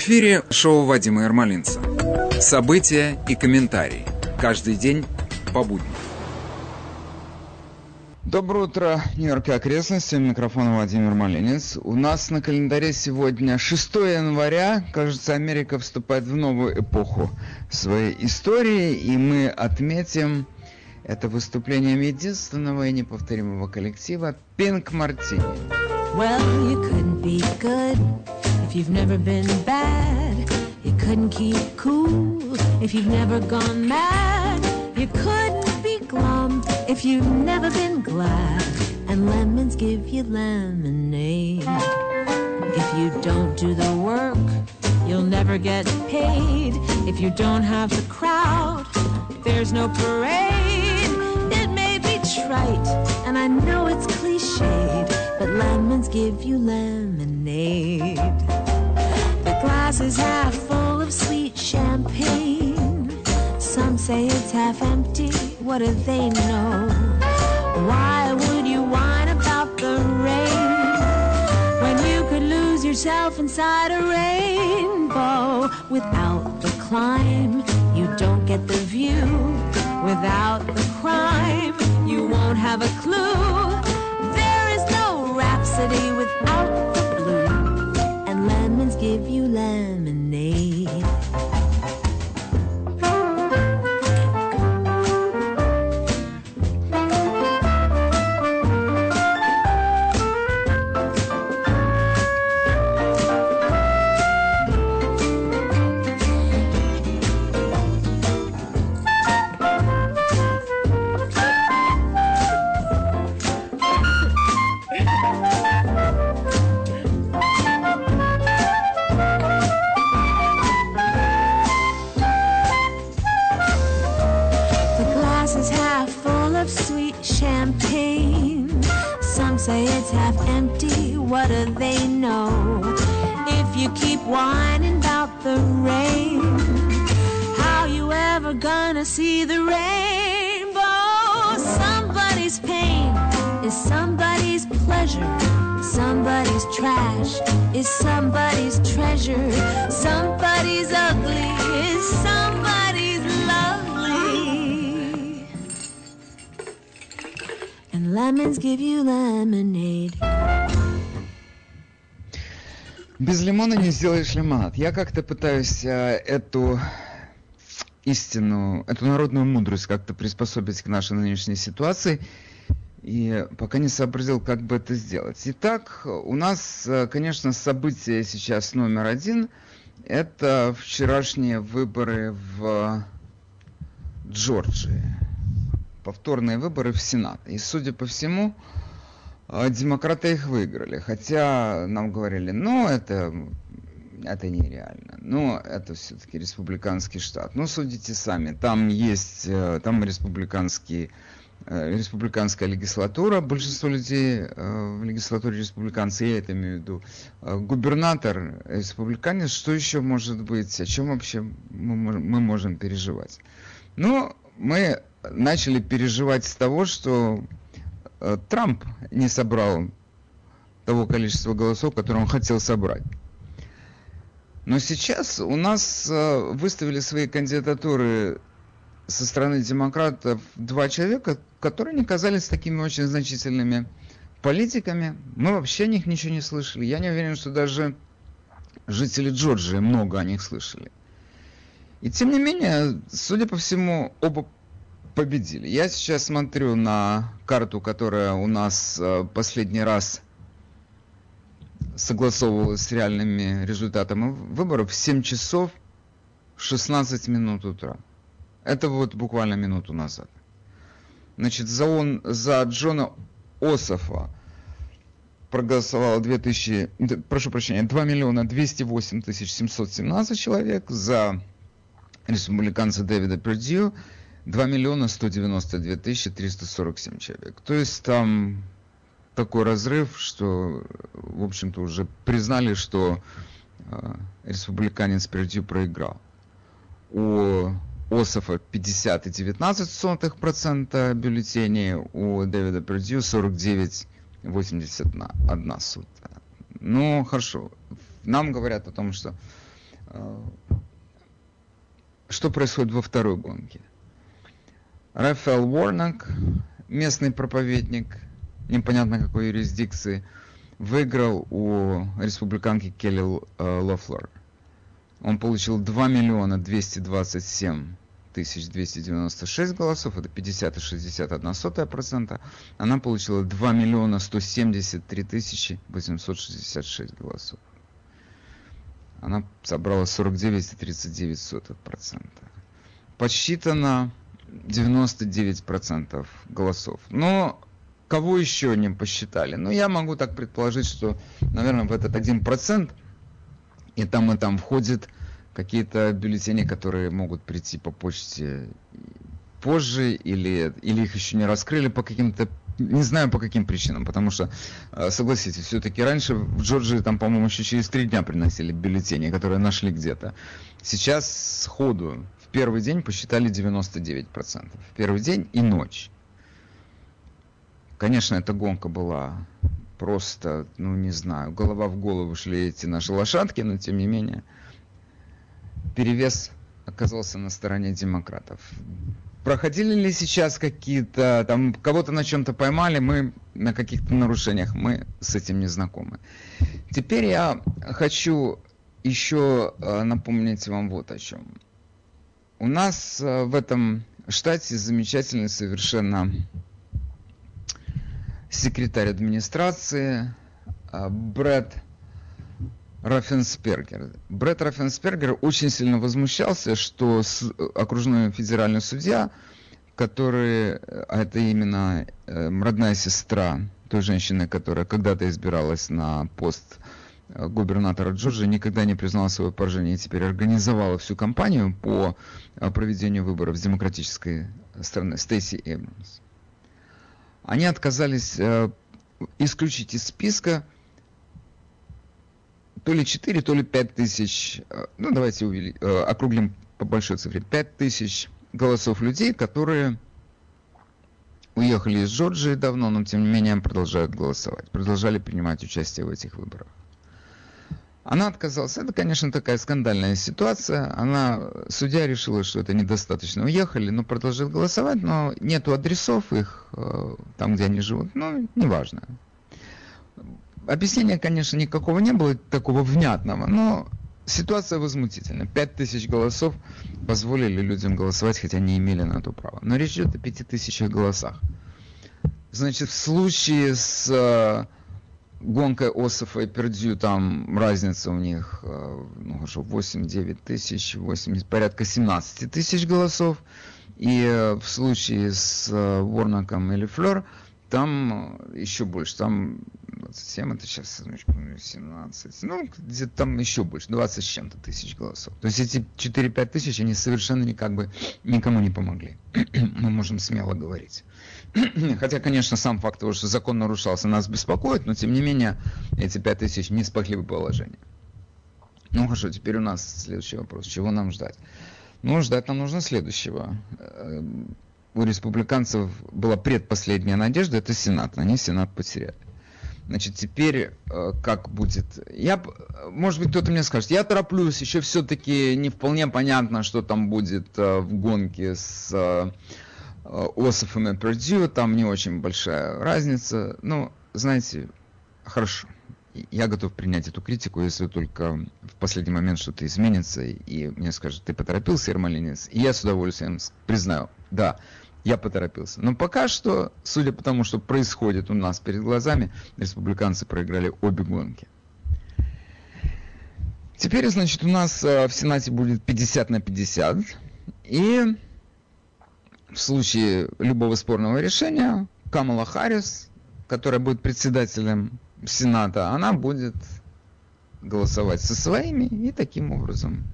В эфире шоу Вадима Ермолинца. События и комментарии. Каждый день по будням. Доброе утро, Нью-Йорк и окрестности. Микрофон Владимир Малинец. У нас на календаре сегодня 6 января. Кажется, Америка вступает в новую эпоху своей истории, и мы отметим это выступлением единственного и неповторимого коллектива Pink Martini. Well, you couldn't be good if you've never been bad. You couldn't keep cool if you've never gone mad. You couldn't be glum if you've never been glad. And lemons give you lemonade. If you don't do the work, you'll never get paid. If you don't have the crowd, there's no parade. It may be trite, and I know it's cliched, but lemons give you lemonade. The glass is half full of sweet champagne. Some say it's half empty. What do they know? Why would you whine about the rain when you could lose yourself inside a rainbow? Without the climb, you don't get the view. Without the crime, you won't have a clue. Rhapsody without the blue, and lemons give you lemonade. Лимона не сделаешь лимонад. Я как-то пытаюсь э, эту истину, эту народную мудрость как-то приспособить к нашей нынешней ситуации. И пока не сообразил, как бы это сделать. Итак, у нас, э, конечно, событие сейчас номер один. Это вчерашние выборы в Джорджии. Повторные выборы в Сенат. И, судя по всему, демократы их выиграли. Хотя нам говорили, ну, это, это нереально. Но это все-таки республиканский штат. Ну, судите сами. Там есть, э, там республиканский э, республиканская легислатура, большинство людей э, в легислатуре республиканцы, я это имею в виду, губернатор республиканец, что еще может быть, о чем вообще мы, мож- мы можем переживать? Ну, мы начали переживать с того, что Трамп не собрал того количества голосов, которое он хотел собрать. Но сейчас у нас э, выставили свои кандидатуры со стороны демократов два человека, которые не казались такими очень значительными политиками. Мы вообще о них ничего не слышали. Я не уверен, что даже жители Джорджии много о них слышали. И тем не менее, судя по всему, оба победили. Я сейчас смотрю на карту, которая у нас э, последний раз согласовывалась с реальными результатами выборов в 7 часов 16 минут утра. Это вот буквально минуту назад. Значит, за, он, за Джона Ософа проголосовало 2000, д- прошу прощения, 2 миллиона 208 тысяч 717 человек, за республиканца Дэвида Пердью 2 миллиона 192 тысячи 347 человек. То есть там такой разрыв, что, в общем-то, уже признали, что э, республиканец Пердью проиграл. У Ософа 50,19% бюллетеней, у Дэвида Пердью 49,81 сота. Ну, хорошо. Нам говорят о том, что что происходит во второй гонке? Рафаэл Уорнок, местный проповедник, непонятно какой юрисдикции, выиграл у республиканки Келли Лофлор. Он получил 2 миллиона 227 тысяч 296 голосов, это 50,61 сотая процента. Она получила 2 миллиона 173 тысячи 866 голосов. Она собрала 49,39 процента. Подсчитано 99% голосов. Но кого еще не посчитали? Ну, я могу так предположить, что, наверное, в этот 1% и там и там входит какие-то бюллетени, которые могут прийти по почте позже, или, или их еще не раскрыли по каким-то не знаю по каким причинам, потому что, э, согласитесь, все-таки раньше в Джорджии там, по-моему, еще через три дня приносили бюллетени, которые нашли где-то. Сейчас сходу первый день посчитали 99%. В первый день и ночь. Конечно, эта гонка была просто, ну не знаю, голова в голову шли эти наши лошадки, но тем не менее перевес оказался на стороне демократов. Проходили ли сейчас какие-то, там, кого-то на чем-то поймали, мы на каких-то нарушениях, мы с этим не знакомы. Теперь я хочу еще э, напомнить вам вот о чем. У нас э, в этом штате замечательный совершенно секретарь администрации э, Брэд Раффенспергер. Брэд Раффенспергер очень сильно возмущался, что окружной федеральный судья, который, а это именно родная сестра той женщины, которая когда-то избиралась на пост Э, губернатора Джорджии никогда не признала свое поражение и теперь организовала всю кампанию по э, проведению выборов с демократической стороны Стейси Эбрамс. Они отказались э, исключить из списка то ли 4, то ли 5 тысяч, ну давайте увели, округлим по большой цифре, 5 тысяч голосов людей, которые уехали из Джорджии давно, но тем не менее продолжают голосовать, продолжали принимать участие в этих выборах. Она отказалась. Это, конечно, такая скандальная ситуация. Она, судья решила, что это недостаточно. Уехали, но продолжит голосовать, но нету адресов их э, там, где они живут. Ну, неважно. Объяснения, конечно, никакого не было, такого внятного, но ситуация возмутительная. Пять тысяч голосов позволили людям голосовать, хотя не имели на то права. Но речь идет о пяти тысячах голосах. Значит, в случае с э, гонка Ософа и Пердью, там разница у них э, ну, 8-9 тысяч, 8, порядка 17 тысяч голосов. И э, в случае с э, Ворнаком или Флер, там еще больше, там 27, это сейчас 17, ну, где-то там еще больше, 20 с чем-то тысяч голосов. То есть эти 4-5 тысяч, они совершенно никак бы никому не помогли. Мы можем смело говорить. Хотя, конечно, сам факт того, что закон нарушался, нас беспокоит, но тем не менее эти 5 тысяч не спахли бы положение. Ну хорошо, теперь у нас следующий вопрос. Чего нам ждать? Ну, ждать нам нужно следующего. Э, у республиканцев была предпоследняя надежда, это Сенат. Они Сенат потеряли. Значит, теперь э, как будет? Я, может быть, кто-то мне скажет, я тороплюсь, еще все-таки не вполне понятно, что там будет э, в гонке с Ософом и Пердью, там не очень большая разница. Ну, знаете, хорошо. Я готов принять эту критику, если только в последний момент что-то изменится, и мне скажут, ты поторопился, Ермолинец, и я с удовольствием признаю, да, я поторопился. Но пока что, судя по тому, что происходит у нас перед глазами, республиканцы проиграли обе гонки. Теперь, значит, у нас э, в Сенате будет 50 на 50, и в случае любого спорного решения Камала Харрис, которая будет председателем Сената, она будет голосовать со своими и таким образом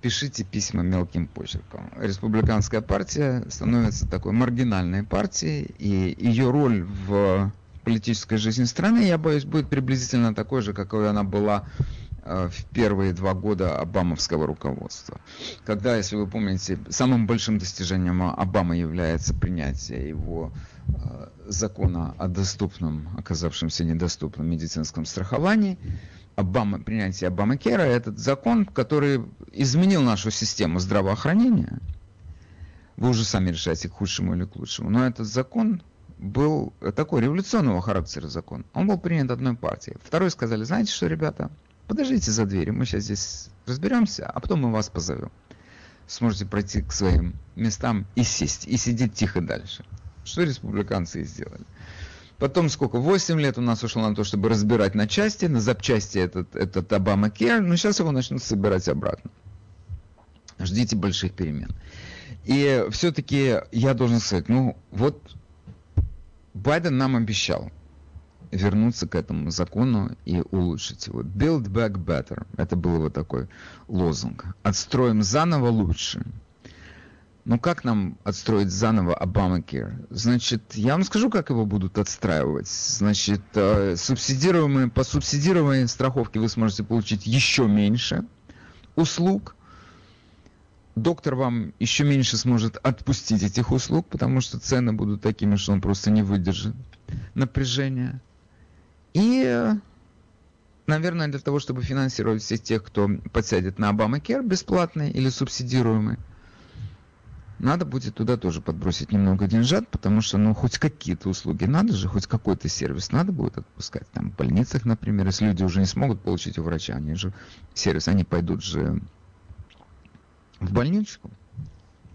пишите письма мелким почерком. Республиканская партия становится такой маргинальной партией, и ее роль в политической жизни страны, я боюсь, будет приблизительно такой же, какой она была Э, в первые два года обамовского руководства. Когда, если вы помните, самым большим достижением Обамы является принятие его э, закона о доступном, оказавшемся недоступном медицинском страховании, Обама, принятия Обама Кера, этот закон, который изменил нашу систему здравоохранения. Вы уже сами решаете, к худшему или к лучшему. Но этот закон был такой революционного характера закон. Он был принят одной партией. Второй сказали, знаете что, ребята, подождите за дверью, мы сейчас здесь разберемся, а потом мы вас позовем. Сможете пройти к своим местам и сесть, и сидеть тихо дальше. Что республиканцы и сделали. Потом сколько? 8 лет у нас ушло на то, чтобы разбирать на части, на запчасти этот, этот Обама Кер, но сейчас его начнут собирать обратно. Ждите больших перемен. И все-таки я должен сказать, ну вот Байден нам обещал вернуться к этому закону и улучшить его. Build back better. Это был его такой лозунг. Отстроим заново лучше. Ну как нам отстроить заново Obamacare? Значит, я вам скажу, как его будут отстраивать. Значит, э, субсидируемые, по субсидируемой страховке вы сможете получить еще меньше услуг. Доктор вам еще меньше сможет отпустить этих услуг, потому что цены будут такими, что он просто не выдержит напряжения. И, наверное, для того, чтобы финансировать всех тех, кто подсядет на Obamacare бесплатный или субсидируемый, надо будет туда тоже подбросить немного деньжат, потому что, ну, хоть какие-то услуги надо же, хоть какой-то сервис надо будет отпускать. Там в больницах, например, если люди уже не смогут получить у врача, они же сервис, они пойдут же в больничку.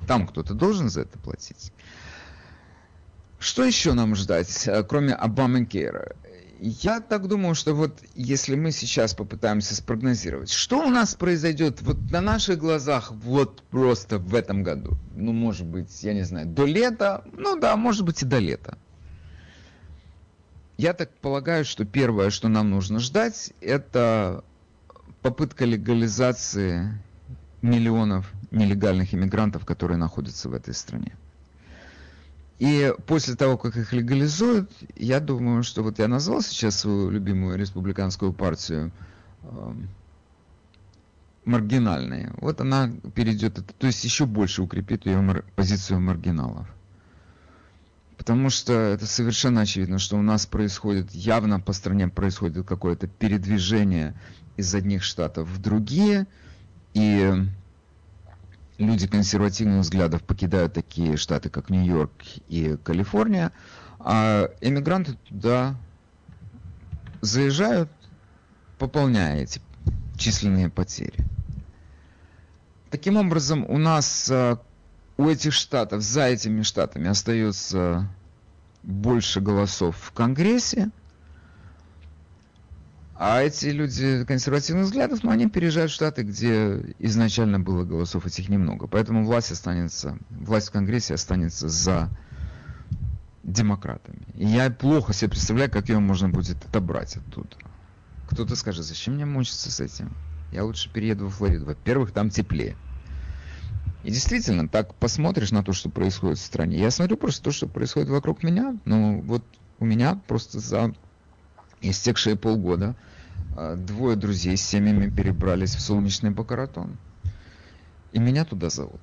Там кто-то должен за это платить. Что еще нам ждать, э, кроме Обамакера? Я так думаю, что вот если мы сейчас попытаемся спрогнозировать, что у нас произойдет вот на наших глазах вот просто в этом году, ну, может быть, я не знаю, до лета, ну да, может быть и до лета. Я так полагаю, что первое, что нам нужно ждать, это попытка легализации миллионов нелегальных иммигрантов, которые находятся в этой стране. И после того, как их легализуют, я думаю, что вот я назвал сейчас свою любимую республиканскую партию э, маргинальной. Вот она перейдет, то есть еще больше укрепит ее мар, позицию маргиналов. Потому что это совершенно очевидно, что у нас происходит, явно по стране происходит какое-то передвижение из одних штатов в другие. И люди консервативных взглядов покидают такие штаты, как Нью-Йорк и Калифорния, а эмигранты туда заезжают, пополняя эти численные потери. Таким образом, у нас а, у этих штатов, за этими штатами остается больше голосов в Конгрессе, а эти люди консервативных взглядов, ну, они переезжают в Штаты, где изначально было голосов этих немного. Поэтому власть останется, власть в Конгрессе останется за демократами. И я плохо себе представляю, как ее можно будет отобрать оттуда. Кто-то скажет, зачем мне мучиться с этим? Я лучше перееду в Флориду. Во-первых, там теплее. И действительно, так посмотришь на то, что происходит в стране. Я смотрю просто то, что происходит вокруг меня. Ну, вот у меня просто за истекшие полгода, а, двое друзей с семьями перебрались в солнечный Бакаратон. И меня туда зовут.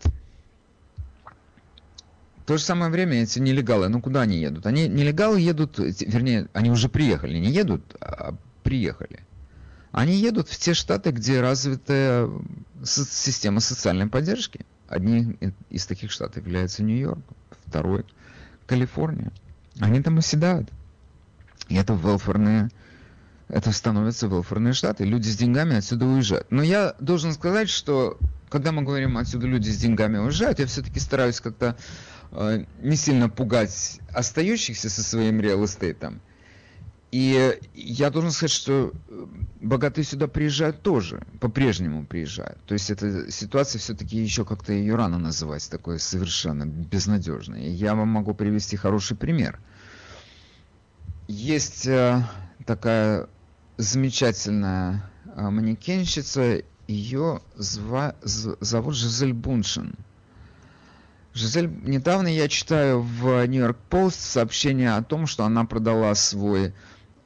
В то же самое время эти нелегалы, ну куда они едут? Они нелегалы едут, вернее, они уже приехали, не едут, а приехали. Они едут в те штаты, где развитая система социальной поддержки. Одни из таких штатов является Нью-Йорк, второй Калифорния. Они там оседают. И это велфорные, это становятся велфорные штаты. Люди с деньгами отсюда уезжают. Но я должен сказать, что когда мы говорим отсюда люди с деньгами уезжают, я все-таки стараюсь как-то э, не сильно пугать остающихся со своим реал-эстейтом. И я должен сказать, что э, богатые сюда приезжают тоже, по-прежнему приезжают. То есть эта ситуация все-таки еще как-то ее рано называть, такой совершенно безнадежной. Я вам могу привести хороший пример – есть э, такая замечательная э, манекенщица, ее зва, зовут Жизель Буншин. Жизель, недавно я читаю в Нью-Йорк Пост сообщение о том, что она продала свой,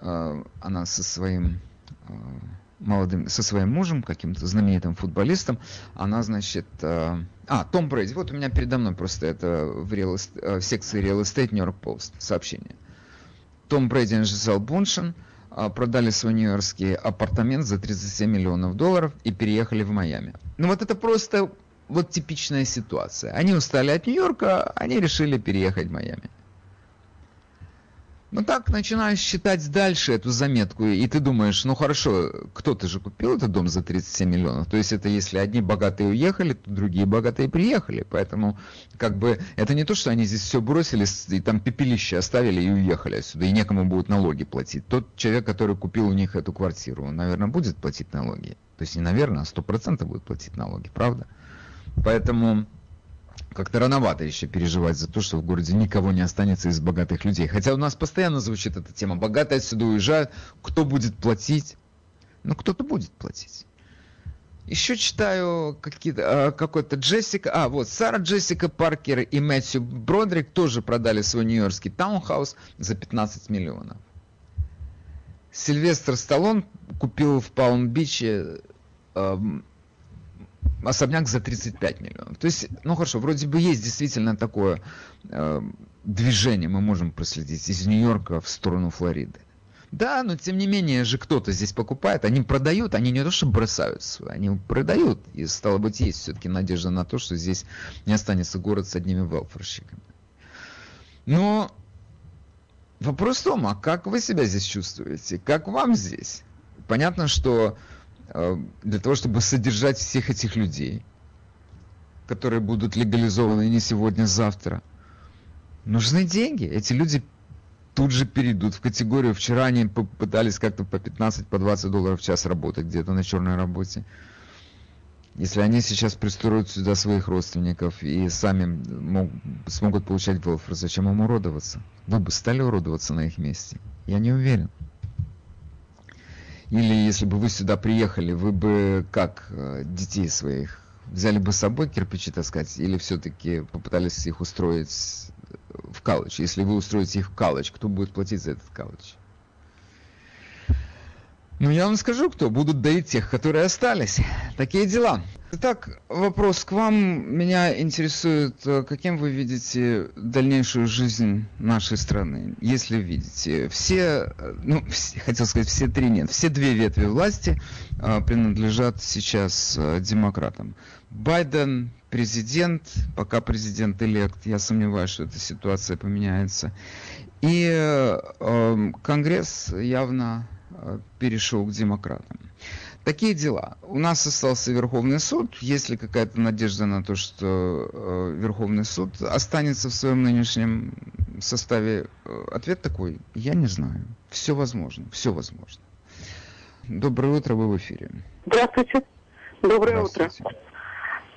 э, она со своим э, молодым, со своим мужем, каким-то знаменитым футболистом, она, значит, э, а, Том Брейди, вот у меня передо мной просто это в, real, э, в секции Real Estate York Post сообщение. Том Брэди и Жизел Буншин а, продали свой нью-йоркский апартамент за 37 миллионов долларов и переехали в Майами. Ну вот это просто вот типичная ситуация. Они устали от Нью-Йорка, они решили переехать в Майами. Ну так начинаешь считать дальше эту заметку, и ты думаешь, ну хорошо, кто-то же купил этот дом за 37 миллионов. То есть это если одни богатые уехали, то другие богатые приехали. Поэтому как бы это не то, что они здесь все бросили и там пепелище оставили и уехали отсюда, и некому будут налоги платить. Тот человек, который купил у них эту квартиру, он, наверное, будет платить налоги. То есть не наверное, а сто процентов будет платить налоги, правда? Поэтому как-то рановато еще переживать за то, что в городе никого не останется из богатых людей. Хотя у нас постоянно звучит эта тема. Богатые отсюда уезжают. Кто будет платить? Ну, кто-то будет платить. Еще читаю какие-то, а, какой-то Джессика, а вот Сара Джессика Паркер и Мэтью Бродрик тоже продали свой нью-йоркский таунхаус за 15 миллионов. Сильвестр Сталлон купил в Палм-Биче особняк за 35 миллионов. То есть, ну хорошо, вроде бы есть действительно такое э, движение, мы можем проследить из Нью-Йорка в сторону Флориды. Да, но тем не менее же кто-то здесь покупает, они продают, они не то что бросаются, они продают. И стало быть, есть все-таки надежда на то, что здесь не останется город с одними велфорщиками. Но вопрос в том, а как вы себя здесь чувствуете? Как вам здесь? Понятно, что для того, чтобы содержать всех этих людей, которые будут легализованы не сегодня, а завтра. Нужны деньги. Эти люди тут же перейдут в категорию. Вчера они пытались как-то по 15, по 20 долларов в час работать где-то на черной работе. Если они сейчас пристроят сюда своих родственников и сами мог, смогут получать велфер, зачем им уродоваться? Вы бы стали уродоваться на их месте? Я не уверен. Или если бы вы сюда приехали, вы бы как э, детей своих взяли бы с собой кирпичи таскать, или все-таки попытались их устроить в калыч? Если вы устроите их в калыч, кто будет платить за этот калыч? Ну, я вам скажу, кто. Будут доить тех, которые остались. Такие дела. Итак, вопрос к вам. Меня интересует, э, каким вы видите дальнейшую жизнь нашей страны, если видите. Все, э, ну, все, хотел сказать, все три нет. Все две ветви власти а, принадлежат сейчас а, демократам. Байден президент, пока президент элект, я сомневаюсь, что эта ситуация поменяется. И э, Конгресс явно перешел к демократам. Такие дела. У нас остался Верховный суд. Есть ли какая-то надежда на то, что э, Верховный суд останется в своем нынешнем составе? Э, ответ такой, я не знаю. Все возможно, все возможно. Доброе утро, вы в эфире. Здравствуйте. Доброе Здравствуйте.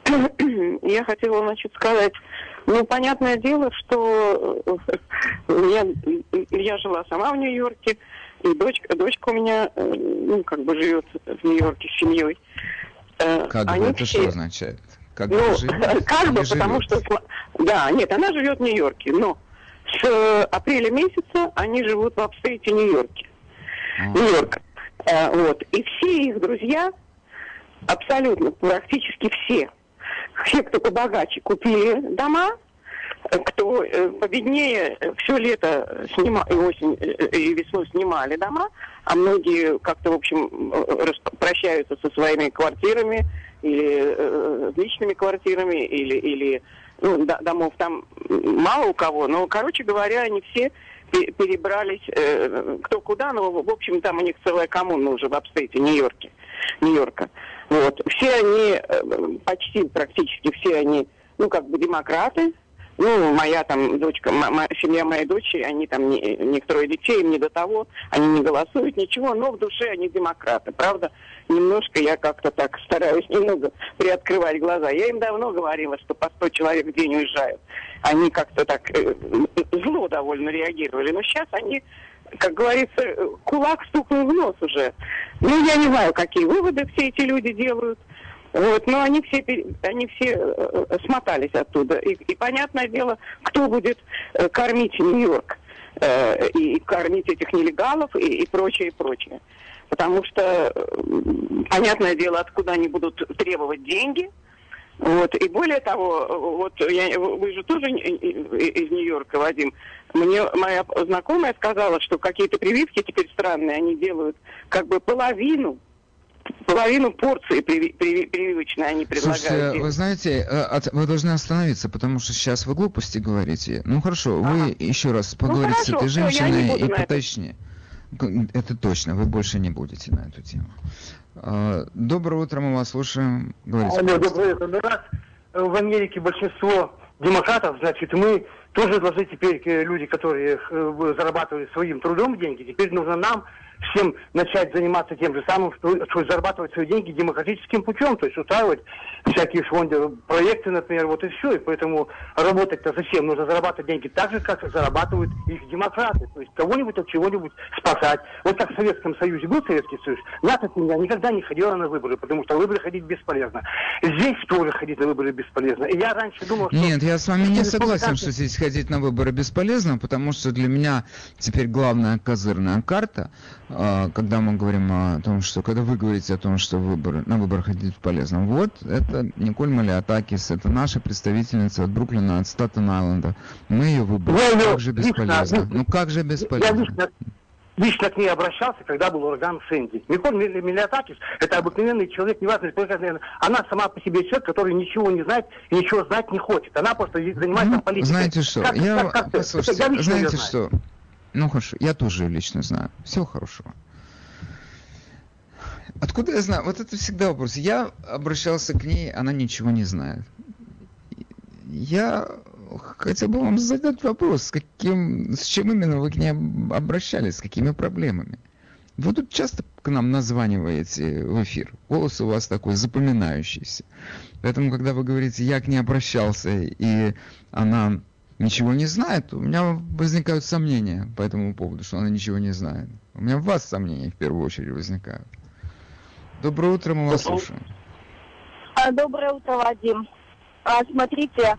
утро. Я хотела, значит, сказать, ну, понятное дело, что я, я жила сама в Нью-Йорке, и дочка, дочка у меня, э, ну, как бы живет в Нью-Йорке с семьей. Э, как Они бы это все... что означает? Как ну, бы живет? как бы, потому что... Да, нет, она живет в Нью-Йорке, но с э, апреля месяца они живут в апстейте Нью-Йорке. А. Нью-Йорка. Вот. И все их друзья, абсолютно, практически все, все, кто побогаче, купили дома, кто э, победнее э, все лето снима, и осень, э, и весну снимали дома, а многие как-то, в общем, прощаются со своими квартирами или э, личными квартирами, или, или ну, домов там мало у кого, но, короче говоря, они все перебрались э, кто куда, но, в общем, там у них целая коммуна уже в апстейте Нью-Йорке, Нью-Йорка. Вот. Все они, э, почти практически все они, ну, как бы демократы, ну, моя там дочка, семья моей дочери, они там не, не трое детей, им не до того, они не голосуют, ничего, но в душе они демократы, правда? Немножко я как-то так стараюсь немного приоткрывать глаза. Я им давно говорила, что по 100 человек в день уезжают. Они как-то так э, зло довольно реагировали, но сейчас они как говорится, кулак стукнул в нос уже. Ну, я не знаю, какие выводы все эти люди делают. Вот, но они все, они все э, э, смотались оттуда. И, и понятное дело, кто будет э, кормить Нью-Йорк и кормить этих нелегалов и, и прочее, и прочее. Потому что, понятное дело, откуда они будут требовать деньги. Вот. И более того, вот я, вы же тоже из Нью-Йорка, Вадим, Мне моя знакомая сказала, что какие-то прививки теперь странные, они делают как бы половину половину порции прививочной они предлагают. Слушайте, вы знаете, э, вы должны остановиться, потому что сейчас вы глупости говорите. Ну хорошо, ага. вы еще раз ну, поговорите ну, хорошо, с этой женщиной и поточнее. Это. точно, вы больше не будете на эту тему. А, доброе утро, мы вас слушаем. Говорите, Алло, доброе утро. Ну, раз в Америке большинство демократов, значит, мы тоже должны теперь, э, люди, которые э, зарабатывают своим трудом деньги, теперь нужно нам всем начать заниматься тем же самым, что, что зарабатывать свои деньги демократическим путем, то есть устраивать всякие фонды, проекты, например, вот и все. И поэтому работать-то зачем? Нужно зарабатывать деньги так же, как зарабатывают их демократы. То есть кого-нибудь от чего-нибудь спасать. Вот как в Советском Союзе был Советский Союз, НАТО меня никогда не ходила на выборы, потому что выборы ходить бесполезно. Здесь тоже ходить на выборы бесполезно. И я раньше думал, что... Нет, я с вами не согласен, что здесь ходить на выборы бесполезно, потому что для меня теперь главная козырная карта а, когда мы говорим о том, что когда вы говорите о том, что выборы, на выборы ходить полезно, вот это Николь Малиатакис, это наша представительница от Бруклина, от Статен-Айленда. Мы ее выбрали. Я как же бесполезно? Лично, ну как же бесполезно? Я лично, лично к ней обращался, когда был ураган Сэнди. Николь Миллиатакис – это обыкновенный человек, неважно, она сама по себе человек, который ничего не знает и ничего знать не хочет. Она просто занимается ну, политикой. Знаете что, как, я, как, как, послушайте, я знаете что, ну хорошо, я тоже ее лично знаю. Всего хорошего. Откуда я знаю? Вот это всегда вопрос. Я обращался к ней, она ничего не знает. Я хотел бы вам задать вопрос, с каким, с чем именно вы к ней обращались, с какими проблемами? Вы тут часто к нам названиваете в эфир. Голос у вас такой запоминающийся. Поэтому, когда вы говорите, я к ней обращался, и она ничего не знает, у меня возникают сомнения по этому поводу, что она ничего не знает. У меня в вас сомнения в первую очередь возникают. Доброе утро, мы вас слушаем. А, доброе утро, Вадим. А, смотрите,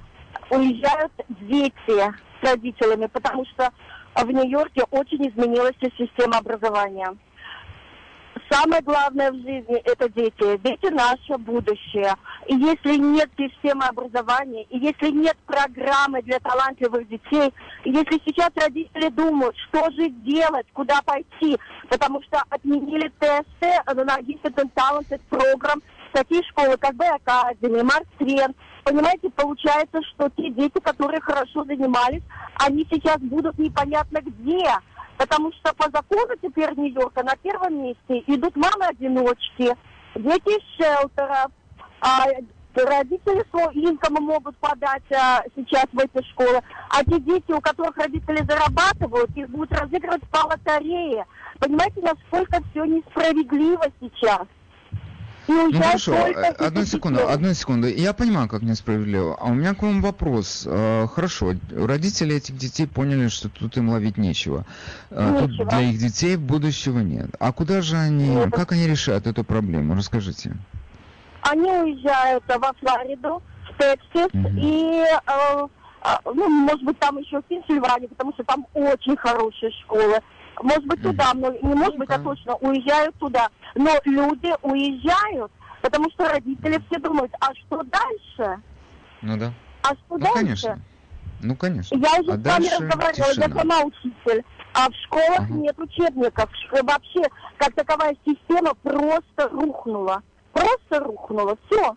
уезжают дети с родителями, потому что в Нью-Йорке очень изменилась система образования. Самое главное в жизни – это дети. Дети – наше будущее. И если нет системы образования, и если нет программы для талантливых детей, и если сейчас родители думают, что же делать, куда пойти, потому что отменили тесты на Gifted Talented программ, такие школы, как Б Академи, Марстрен, понимаете, получается, что те дети, которые хорошо занимались, они сейчас будут непонятно где. Потому что по закону теперь Нью-Йорка на первом месте идут мамы-одиночки, дети из шелтеров, а родители с инкомом могут подать а, сейчас в эти школы. А те дети, у которых родители зарабатывают, их будут разыгрывать по лотерее. Понимаете, насколько все несправедливо сейчас. Ну хорошо, э, одну секунду, одну секунду. Я понимаю, как несправедливо. А у меня к вам вопрос. Э, хорошо, родители этих детей поняли, что тут им ловить нечего. Э, нечего. Тут для их детей будущего нет. А куда же они, нет. как они решают эту проблему? Расскажите. Они уезжают во Флориду, в Тексас угу. и ну, может быть, там еще в Пенсильвании, потому что там очень хорошие школы. Может быть, туда, но не может быть, а точно уезжают туда. Но люди уезжают, потому что родители все думают, а что дальше? Ну да. А что ну, дальше? Конечно. Ну, конечно. Я уже а с вами разговаривала, тишина. я сама учитель. А в школах ага. нет учебников. Вообще, как таковая система просто рухнула. Просто рухнула. Все.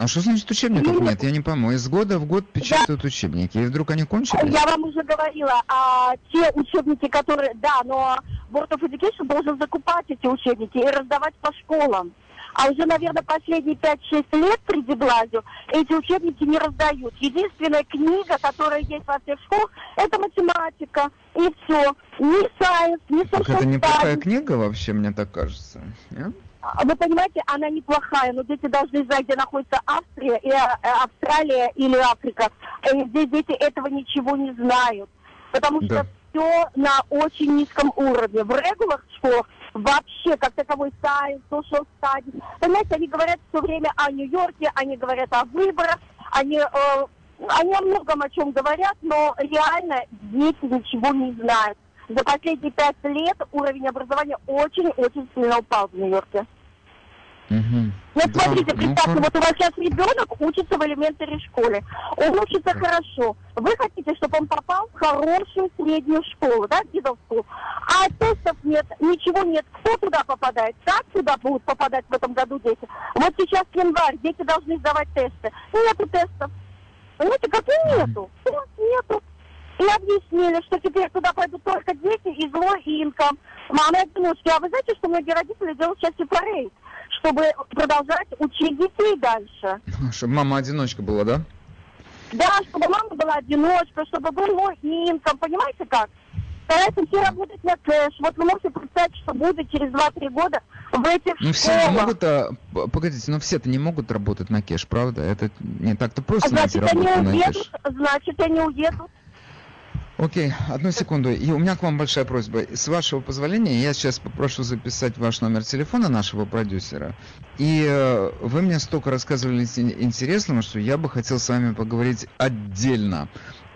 А что значит учебников нет? нет? Я не пойму. Из года в год печатают я... учебники, и вдруг они кончились? Я вам уже говорила, а те учебники, которые... Да, но Board of Education должен закупать эти учебники и раздавать по школам. А уже, наверное, последние 5-6 лет при Деблазию эти учебники не раздают. Единственная книга, которая есть во всех школах, это математика. И все. Ни сайенс, ни social Так это неплохая книга вообще, мне так кажется. Нет? А вы понимаете, она неплохая, но дети должны знать, где находится Австрия, и, э, Австралия или Африка. И здесь дети этого ничего не знают, потому что да. все на очень низком уровне. В регулах школах вообще как таковой science, social studies. Понимаете, они говорят все время о Нью-Йорке, они говорят о выборах, они, э, они о многом о чем говорят, но реально дети ничего не знают за последние пять лет уровень образования очень-очень сильно упал в Нью-Йорке. Угу. Вот да, смотрите, ну, представьте, ну, вот у вас сейчас ребенок учится в элементаре школе. Он учится хорошо. Вы хотите, чтобы он попал в хорошую среднюю школу, да, дедовскую. А тестов нет, ничего нет. Кто туда попадает? Как туда будут попадать в этом году дети? Вот сейчас январь, дети должны сдавать тесты. Нету тестов. Понимаете, как и нету. Нету. И объяснили, что теперь туда пойдут только дети и злой инком. Мама одиночки. А вы знаете, что многие родители делают сейчас сепарейт? чтобы продолжать учить детей дальше. Чтобы мама одиночка была, да? Да, чтобы мама была одиночка, чтобы был мой инком, понимаете как? Стараются все работать на кэш. Вот вы можете представить, что будет через 2-3 года в этих ну, все не могут, а, погодите, но все-то не могут работать на кэш, правда? Это не так-то просто а значит, найти работу они уедут, на кэш. Значит, они уедут Окей, одну секунду. И у меня к вам большая просьба. С вашего позволения, я сейчас попрошу записать ваш номер телефона нашего продюсера. И э, вы мне столько рассказывали интересного, что я бы хотел с вами поговорить отдельно.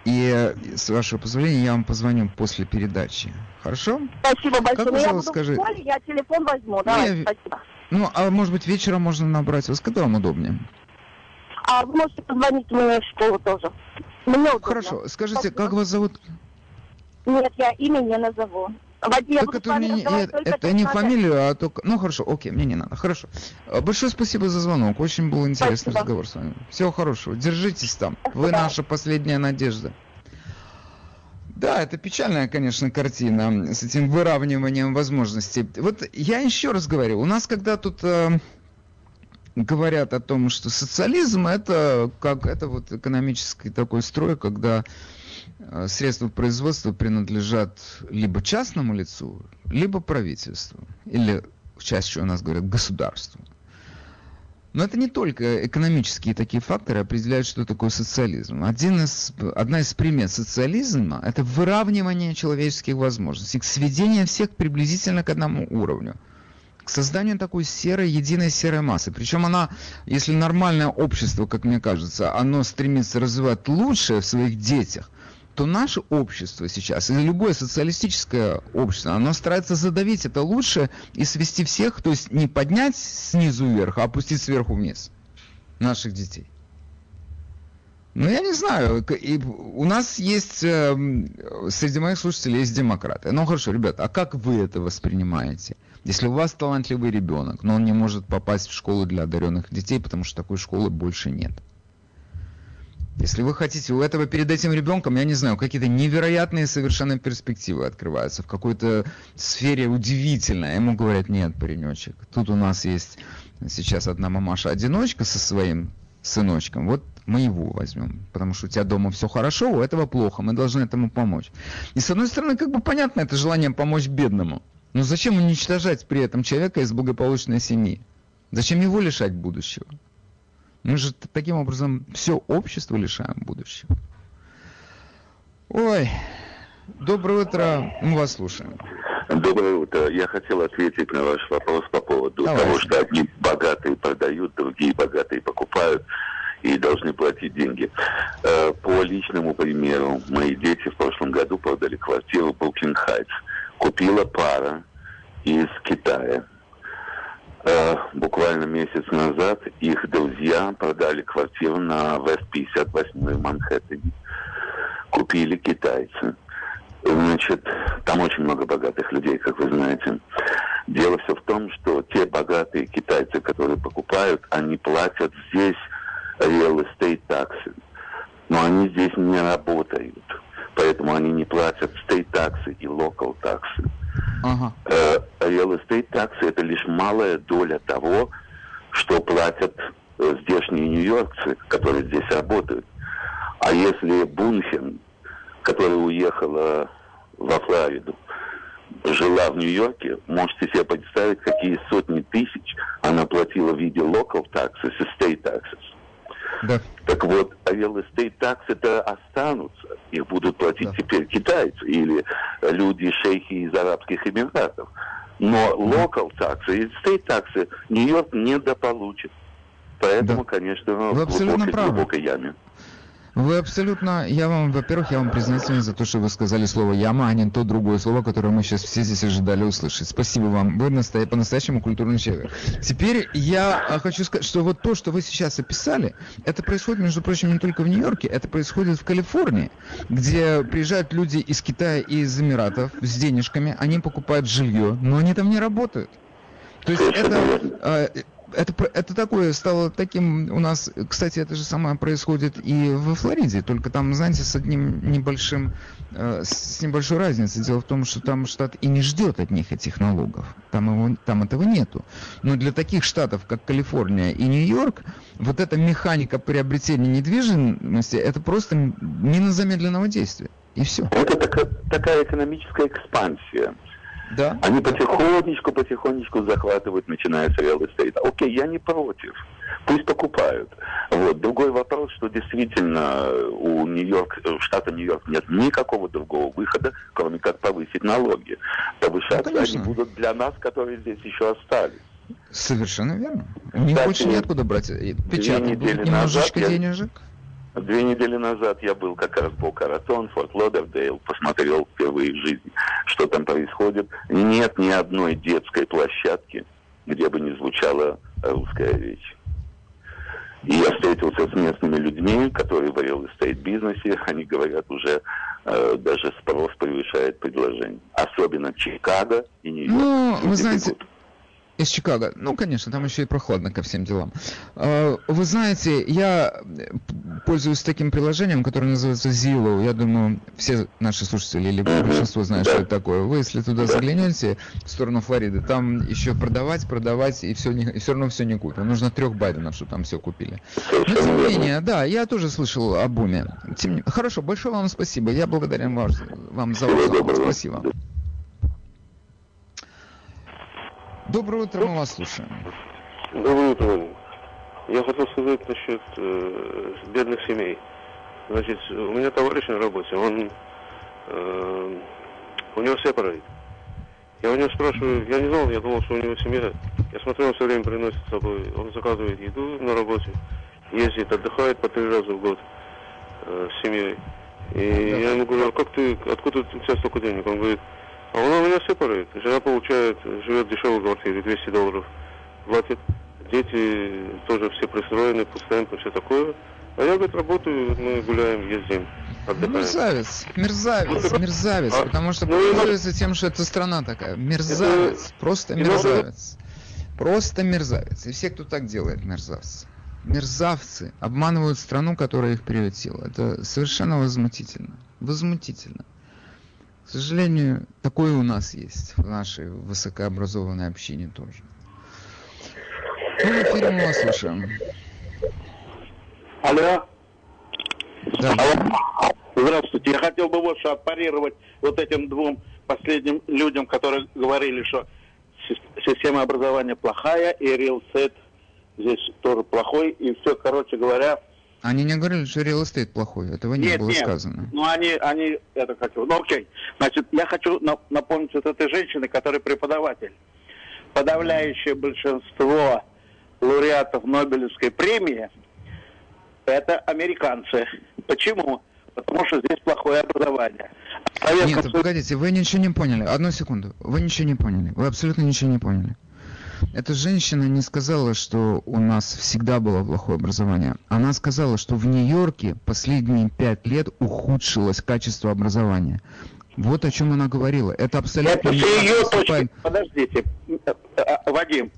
И э, с вашего позволения я вам позвоню после передачи. Хорошо? Спасибо большое. Как вы я буду скажи... в школе, я телефон возьму. Давай, я... спасибо. Ну, а может быть вечером можно набрать вас, когда вам удобнее? А вы можете позвонить мне в школу тоже. Мне Хорошо, скажите, Спасибо. как вас зовут? Нет, я имя не назову. Вадим, так это, мне, это, это не фамилию, а только... Ну хорошо, окей, мне не надо. Хорошо. А, большое спасибо за звонок. Очень был интересный спасибо. разговор с вами. Всего хорошего. Держитесь там. Вы наша последняя надежда. Да, это печальная, конечно, картина с этим выравниванием возможностей. Вот я еще раз говорю, у нас когда тут э, говорят о том, что социализм это как это вот экономический такой строй, когда э, средства производства принадлежат либо частному лицу, либо правительству, или чаще у нас говорят государству. Но это не только экономические такие факторы определяют, что такое социализм. Один из, одна из примет социализма – это выравнивание человеческих возможностей, сведение всех приблизительно к одному уровню – к созданию такой серой, единой серой массы. Причем она, если нормальное общество, как мне кажется, оно стремится развивать лучшее в своих детях, то наше общество сейчас, или любое социалистическое общество, оно старается задавить это лучше и свести всех, то есть не поднять снизу вверх, а опустить сверху вниз наших детей. Ну, я не знаю. И у нас есть, э, среди моих слушателей есть демократы. Ну, хорошо, ребята, а как вы это воспринимаете? Если у вас талантливый ребенок, но он не может попасть в школу для одаренных детей, потому что такой школы больше нет. Если вы хотите, у этого перед этим ребенком, я не знаю, какие-то невероятные совершенно перспективы открываются, в какой-то сфере удивительно. Ему говорят, нет, паренечек, тут у нас есть сейчас одна мамаша-одиночка со своим сыночком, вот мы его возьмем, потому что у тебя дома все хорошо, у этого плохо, мы должны этому помочь. И с одной стороны, как бы понятно это желание помочь бедному, но зачем уничтожать при этом человека из благополучной семьи? Зачем его лишать будущего? Мы же таким образом все общество лишаем будущего. Ой, доброе утро, мы вас слушаем. Доброе утро. Я хотел ответить на ваш вопрос по поводу Давай. того, что одни богатые продают, другие богатые покупают и должны платить деньги. Э, по личному примеру, мои дети в прошлом году продали квартиру в Бруклин Хайтс купила пара из Китая. Э, буквально месяц назад их друзья продали квартиру на Вест 58 в Манхэттене. Купили китайцы. Значит, там очень много богатых людей, как вы знаете. Дело все в том, что те богатые китайцы, которые покупают, они платят здесь real estate таксы. Но они здесь не работают поэтому они не платят state таксы и local таксы. Ага. Uh, real estate таксы это лишь малая доля того, что платят uh, здешние нью-йоркцы, которые здесь работают. А если Бунхен, которая уехала во Флориду, жила в Нью-Йорке, можете себе представить, какие сотни тысяч она платила в виде local taxes и state taxes. Да. Так вот, real estate таксы-то останутся. Их будут платить да. теперь китайцы или люди, шейхи из Арабских Эмиратов. Но local таксы и state таксы Нью-Йорк недополучит. Поэтому, да. конечно, Вы в глубокой, глубокой яме. Вы абсолютно, я вам, во-первых, я вам признателен за то, что вы сказали слово яма, а не то другое слово, которое мы сейчас все здесь ожидали услышать. Спасибо вам, вы настоя... по-настоящему культурный человек. Теперь я а, хочу сказать, что вот то, что вы сейчас описали, это происходит, между прочим, не только в Нью-Йорке, это происходит в Калифорнии, где приезжают люди из Китая и из Эмиратов с денежками, они покупают жилье, но они там не работают. То есть это а, это, это такое стало таким у нас, кстати, это же самое происходит и во Флориде, только там, знаете, с одним небольшим, э, с небольшой разницей. Дело в том, что там штат и не ждет от них этих налогов, там, его, там этого нету. Но для таких штатов, как Калифорния и Нью-Йорк, вот эта механика приобретения недвижимости, это просто мина замедленного действия. И все. Это такая, такая экономическая экспансия. Да. Они потихонечку, потихонечку захватывают, начиная с real estate. Окей, я не против. Пусть покупают. Вот. Другой вопрос, что действительно у Нью-Йорк, штата Нью-Йорк нет никакого другого выхода, кроме как повысить налоги. Повышаться ну, они будут для нас, которые здесь еще остались. Совершенно верно. Не хочешь неоткуда брать. Печатать немножечко назад денежек. Я Две недели назад я был как раз в Бока-Ратон, Форт Лодердейл, посмотрел впервые в жизни, что там происходит. Нет ни одной детской площадки, где бы не звучала русская речь. И я встретился с местными людьми, которые в real estate бизнесе, они говорят уже, э, даже спрос превышает предложение. Особенно Чикаго и Нью-Йорк. Ну, вы знаете, бегут. Из Чикаго. Ну, конечно, там еще и прохладно ко всем делам. А, вы знаете, я пользуюсь таким приложением, которое называется Zillow. Я думаю, все наши слушатели или большинство знают, что это такое. Вы, если туда заглянете, в сторону Флориды, там еще продавать, продавать, и все, не, и все равно все не купят. Нужно трех Байденов, чтобы там все купили. Но, тем не менее, да, я тоже слышал о буме. Тем не... Хорошо, большое вам спасибо. Я благодарен вам, вам за вопрос. Спасибо. Доброе утро, мы вас слушаем. Доброе утро. Я хотел сказать насчет э, бедных семей. Значит, у меня товарищ на работе, он э, у него сепарейт. Я у него спрашиваю, я не знал, я думал, что у него семья. Я смотрю, он все время приносит с собой, он заказывает еду на работе, ездит, отдыхает по три раза в год э, с семьей. И да. я ему говорю, а как ты, откуда у тебя столько денег? Он говорит, а она у меня сепарит. Жена получает, живет в дешевой квартире, 200 долларов платит. Дети тоже все пристроены, пустемпы, все такое. А я, говорит, работаю, мы гуляем, ездим, отдыхаем. Мерзавец, мерзавец, мерзавец, а, потому что ну, пользуется тем, что это страна такая. Мерзавец, это, просто мерзавец. Просто мерзавец. И все, кто так делает, мерзавцы. Мерзавцы обманывают страну, которая их приютила. Это совершенно возмутительно. Возмутительно. К сожалению, такое у нас есть в нашей высокообразованной общине тоже. Ну, в эфире мы вас слушаем. Алло. Да. Алло. Здравствуйте. Я хотел бы вот что отпарировать вот этим двум последним людям, которые говорили, что система образования плохая, и estate здесь тоже плохой, и все, короче говоря, они не говорили, что real estate плохой, этого не нет, было нет. сказано. Ну, они, они, это хочу, ну, окей. Значит, я хочу напомнить вот этой женщине, которая преподаватель. Подавляющее большинство лауреатов Нобелевской премии это американцы. Почему? Потому что здесь плохое образование. Советском... Нет, погодите, вы ничего не поняли. Одну секунду. Вы ничего не поняли. Вы абсолютно ничего не поняли. Эта женщина не сказала, что у нас всегда было плохое образование. Она сказала, что в Нью-Йорке последние пять лет ухудшилось качество образования. Вот о чем она говорила. Это абсолютно... Это ее точка. Подождите, а, Вадим.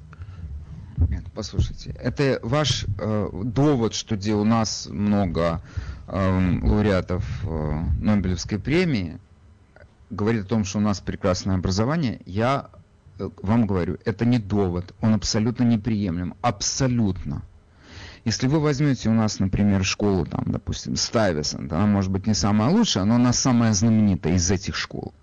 Нет, послушайте, это ваш э, довод, что где у нас много э, лауреатов э, Нобелевской премии, говорит о том, что у нас прекрасное образование. Я вам говорю, это не довод, он абсолютно неприемлем, абсолютно. Если вы возьмете у нас, например, школу, там, допустим, Стайвесон, она может быть не самая лучшая, но она самая знаменитая из этих школ.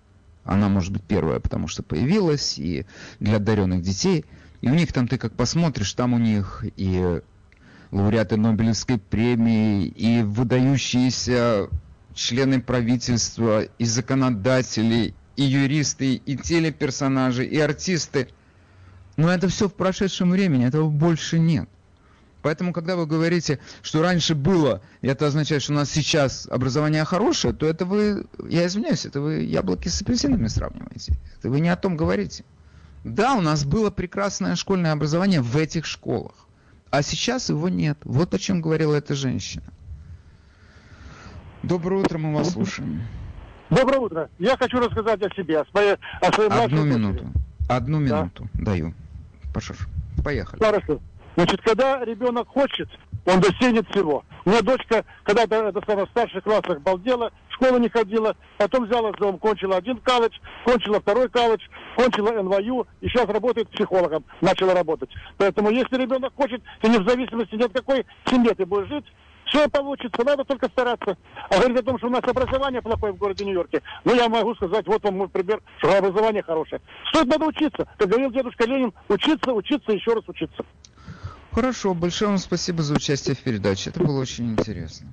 Она может быть первая, потому что появилась, и для одаренных детей. И у них там, ты как посмотришь, там у них и лауреаты Нобелевской премии, и выдающиеся члены правительства, и законодатели, и юристы, и телеперсонажи, и артисты. Но это все в прошедшем времени, этого больше нет. Поэтому, когда вы говорите, что раньше было, и это означает, что у нас сейчас образование хорошее, то это вы, я извиняюсь, это вы яблоки с апельсинами сравниваете. Это вы не о том говорите. Да, у нас было прекрасное школьное образование в этих школах, а сейчас его нет. Вот о чем говорила эта женщина. Доброе утро, мы вас слушаем. Доброе утро. Я хочу рассказать о себе, о своей, о своей Одну минуту. Одну минуту да? даю. Пошел. Поехали. Хорошо. Значит, когда ребенок хочет, он достигнет всего. У меня дочка, когда то это самое, в старших классах балдела, в школу не ходила, потом взяла дом, кончила один колледж, кончила второй колледж, кончила НВЮ, и сейчас работает психологом, начала работать. Поэтому если ребенок хочет, то не в зависимости ни от какой семье ты будешь жить, все получится, надо только стараться. А говорить о том, что у нас образование плохое в городе Нью-Йорке, ну я могу сказать, вот вам мой пример, что образование хорошее. Стоит надо учиться. Как говорил дедушка Ленин, учиться, учиться, еще раз учиться. Хорошо, большое вам спасибо за участие в передаче. Это было очень интересно.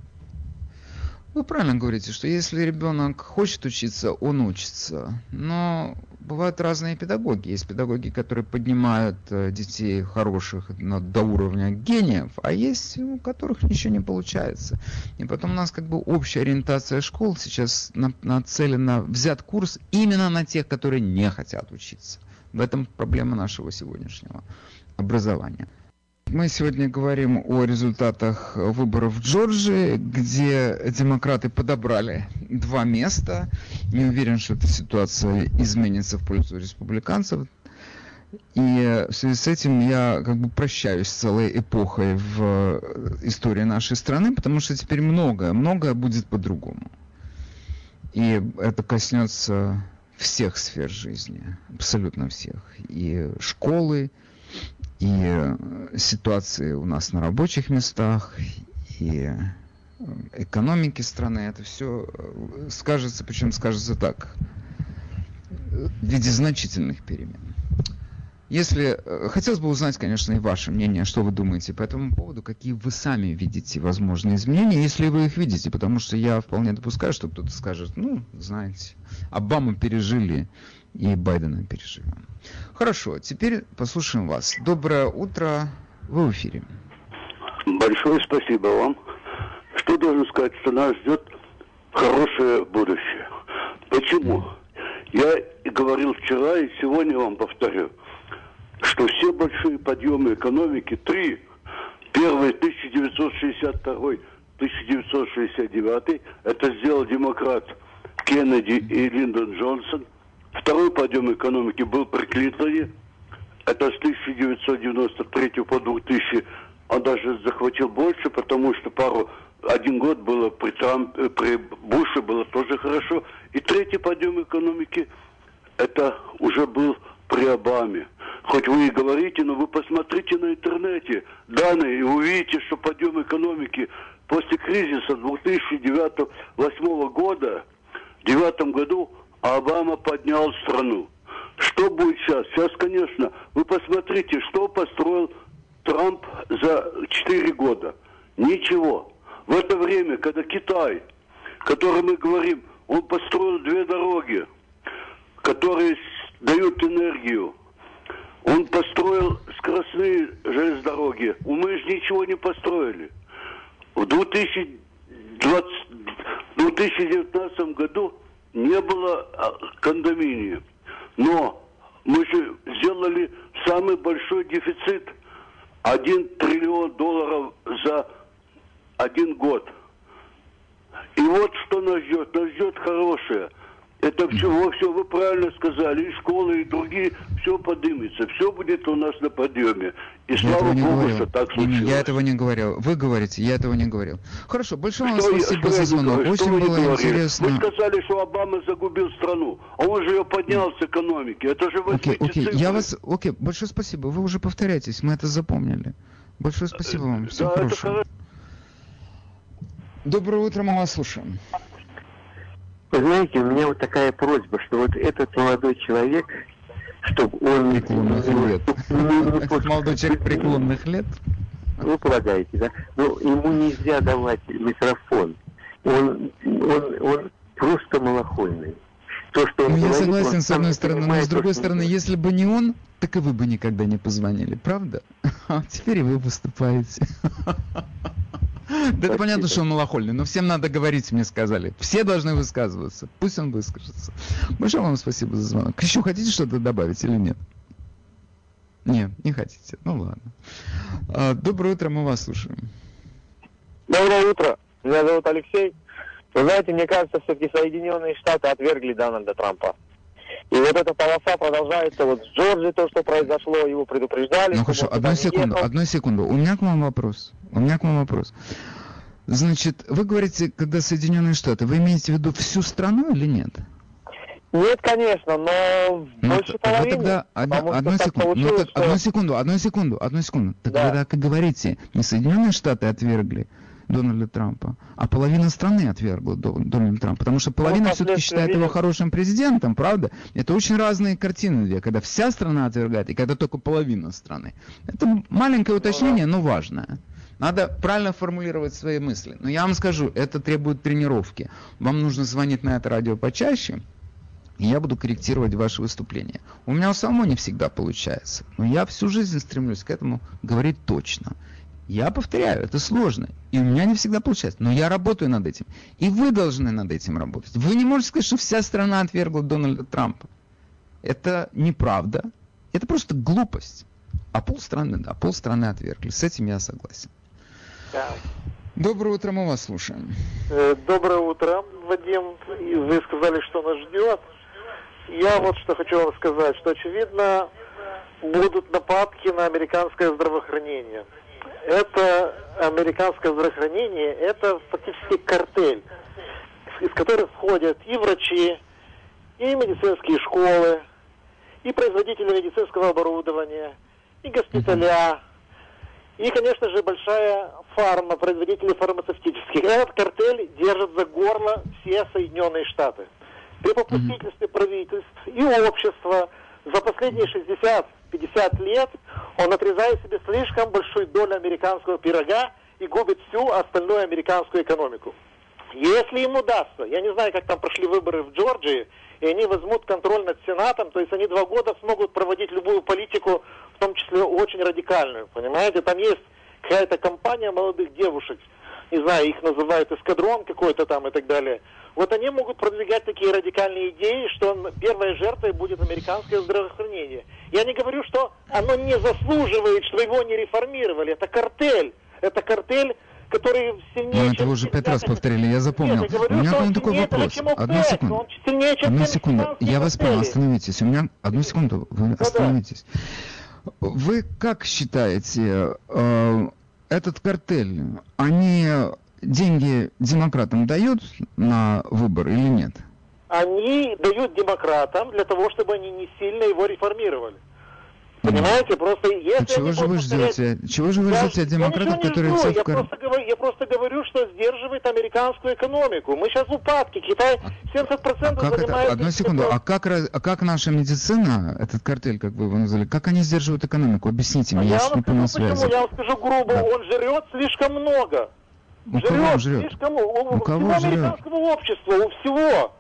Вы правильно говорите, что если ребенок хочет учиться, он учится. Но бывают разные педагоги. Есть педагоги, которые поднимают э, детей хороших до уровня гениев, а есть у которых ничего не получается. И потом у нас как бы общая ориентация школ сейчас нацелена, взят курс именно на тех, которые не хотят учиться. В этом проблема нашего сегодняшнего образования. Мы сегодня говорим о результатах выборов в Джорджии, где демократы подобрали два места. Не уверен, что эта ситуация изменится в пользу республиканцев. И в связи с этим я как бы прощаюсь с целой эпохой в истории нашей страны, потому что теперь многое, многое будет по-другому. И это коснется всех сфер жизни, абсолютно всех. И школы, и э, ситуации у нас на рабочих местах, и э, экономики страны, это все э, скажется, причем скажется так, в виде значительных перемен. Если хотелось бы узнать, конечно, и ваше мнение, что вы думаете по этому поводу, какие вы сами видите возможные изменения, если вы их видите, потому что я вполне допускаю, что кто-то скажет, ну, знаете, Обаму пережили и Байдена переживем. Хорошо, теперь послушаем вас. Доброе утро, вы в эфире. Большое спасибо вам. Что должен сказать, что нас ждет хорошее будущее. Почему? Я говорил вчера и сегодня вам повторю, что все большие подъемы экономики, три, первый 1962 1969 это сделал демократ Кеннеди и Линдон Джонсон – Второй подъем экономики был при Клинтоне. Это с 1993 по 2000. Он даже захватил больше, потому что пару один год было при, Трамп, э, при Буше было тоже хорошо. И третий подъем экономики это уже был при Обаме. Хоть вы и говорите, но вы посмотрите на интернете данные и увидите, что подъем экономики после кризиса 2009-2008 года, в 2009 году Обама поднял страну. Что будет сейчас? Сейчас, конечно, вы посмотрите, что построил Трамп за 4 года. Ничего. В это время, когда Китай, который мы говорим, он построил две дороги, которые дают энергию. Он построил скоростные железные дороги. Мы же ничего не построили. В 2020, 2019 году не было а, кондоминия. Но мы же сделали самый большой дефицит. Один триллион долларов за один год. И вот что нас ждет. Нас ждет хорошее – это все, все вы правильно сказали, и школы, и другие, все поднимется, все будет у нас на подъеме. И я слава Богу, говорил. что так случилось. Я этого не говорил. Вы говорите, я этого не говорил. Хорошо, большое вам спасибо за звонок. Очень было интересно. Вы сказали, что Обама загубил страну, а он же ее поднял с экономики. Это же вы Окей, окей, я вас, окей, большое спасибо. Вы уже повторяетесь, мы это запомнили. Большое спасибо вам. Всего да, хорошего. Доброе утро, мы вас слушаем. Вы знаете, у меня вот такая просьба, что вот этот молодой человек, чтобы он... Преклонных лет. Этот молодой человек преклонных лет? Вы полагаете, да? Но ему нельзя давать микрофон. Он, он, он просто малохольный. то, что он Ну, я говорит, согласен, он с одной стороны, но с другой стороны, он если бы не он, так и вы бы никогда не позвонили, правда? А теперь и вы выступаете. Да это понятно, что он малохольный, но всем надо говорить, мне сказали. Все должны высказываться. Пусть он выскажется. Большое вам спасибо за звонок. Еще хотите что-то добавить или нет? Нет, не хотите. Ну ладно. А, Доброе утро, мы вас слушаем. Доброе утро. Меня зовут Алексей. Вы знаете, мне кажется, все-таки Соединенные Штаты отвергли Дональда Трампа. И вот эта полоса продолжается. Вот с Джорджией то, что произошло, его предупреждали. Ну хорошо, одну не секунду, ехал. одну секунду. У меня к вам вопрос. У меня к вам вопрос. Значит, вы говорите, когда Соединенные Штаты, вы имеете в виду всю страну или нет? Нет, конечно, но Ну, больше половины. тогда одну, что одну секунду, ну, так, одну что- секунду, одну секунду, одну секунду. Так Да. вы так и говорите, не Соединенные Штаты отвергли Дональда Трампа, а половина страны отвергла До- Дональда Трампа, потому что половина все-таки последствия считает его видим. хорошим президентом, правда? Это очень разные картины, две, когда вся страна отвергает и когда только половина страны. Это маленькое уточнение, но важное. Надо правильно формулировать свои мысли. Но я вам скажу, это требует тренировки. Вам нужно звонить на это радио почаще, и я буду корректировать ваши выступления. У меня у самого не всегда получается, но я всю жизнь стремлюсь к этому говорить точно. Я повторяю, это сложно, и у меня не всегда получается, но я работаю над этим. И вы должны над этим работать. Вы не можете сказать, что вся страна отвергла Дональда Трампа. Это неправда, это просто глупость. А полстраны, да, полстраны отвергли. С этим я согласен. Да. Доброе утро, мы вас слушаем. Э, Доброе утро, Вадим. Вы сказали, что нас ждет. Я вот что хочу вам сказать, что очевидно будут нападки на американское здравоохранение. Это американское здравоохранение, это фактически картель, из которых входят и врачи, и медицинские школы, и производители медицинского оборудования, и госпиталя, и, конечно же, большая фарма, производители фармацевтических. Этот картель держит за горло все Соединенные Штаты. При попустительстве правительств и общества за последние 60-50 лет он отрезает себе слишком большую долю американского пирога и губит всю остальную американскую экономику. Если им удастся, я не знаю, как там прошли выборы в Джорджии, и они возьмут контроль над Сенатом, то есть они два года смогут проводить любую политику, том числе очень радикальную, понимаете? Там есть какая-то компания молодых девушек, не знаю, их называют эскадрон какой-то там и так далее. Вот они могут продвигать такие радикальные идеи, что первой жертвой будет американское здравоохранение. Я не говорю, что оно не заслуживает, что его не реформировали. Это картель. Это картель, который сильнее, Ну, это уже пять раз повторили, я запомнил. Нет, я говорю, У меня к вам такой вопрос. Одну секунду. сильнее, Одну секунду. Я вас понял, остановитесь. У меня... Одну секунду, вы остановитесь. Вы как считаете, э, этот картель, они деньги демократам дают на выбор или нет? Они дают демократам для того, чтобы они не сильно его реформировали. Понимаете, просто если А чего же вы ждете? Чего же вы Я- ждете от я демократов, которые жду, все я в просто, говорю, я просто говорю, что сдерживает американскую экономику. Мы сейчас в упадке. Китай 70% Как это? занимает... Одну секунду. А как, а как наша медицина, этот картель, как вы его назвали, как они сдерживают экономику? Объясните мне, я, я сейчас не понял связи. почему. Я вам скажу грубо. Он жрет слишком много. У кого он жрет? слишком... У, У кого всего жрет? американского общества, у всего.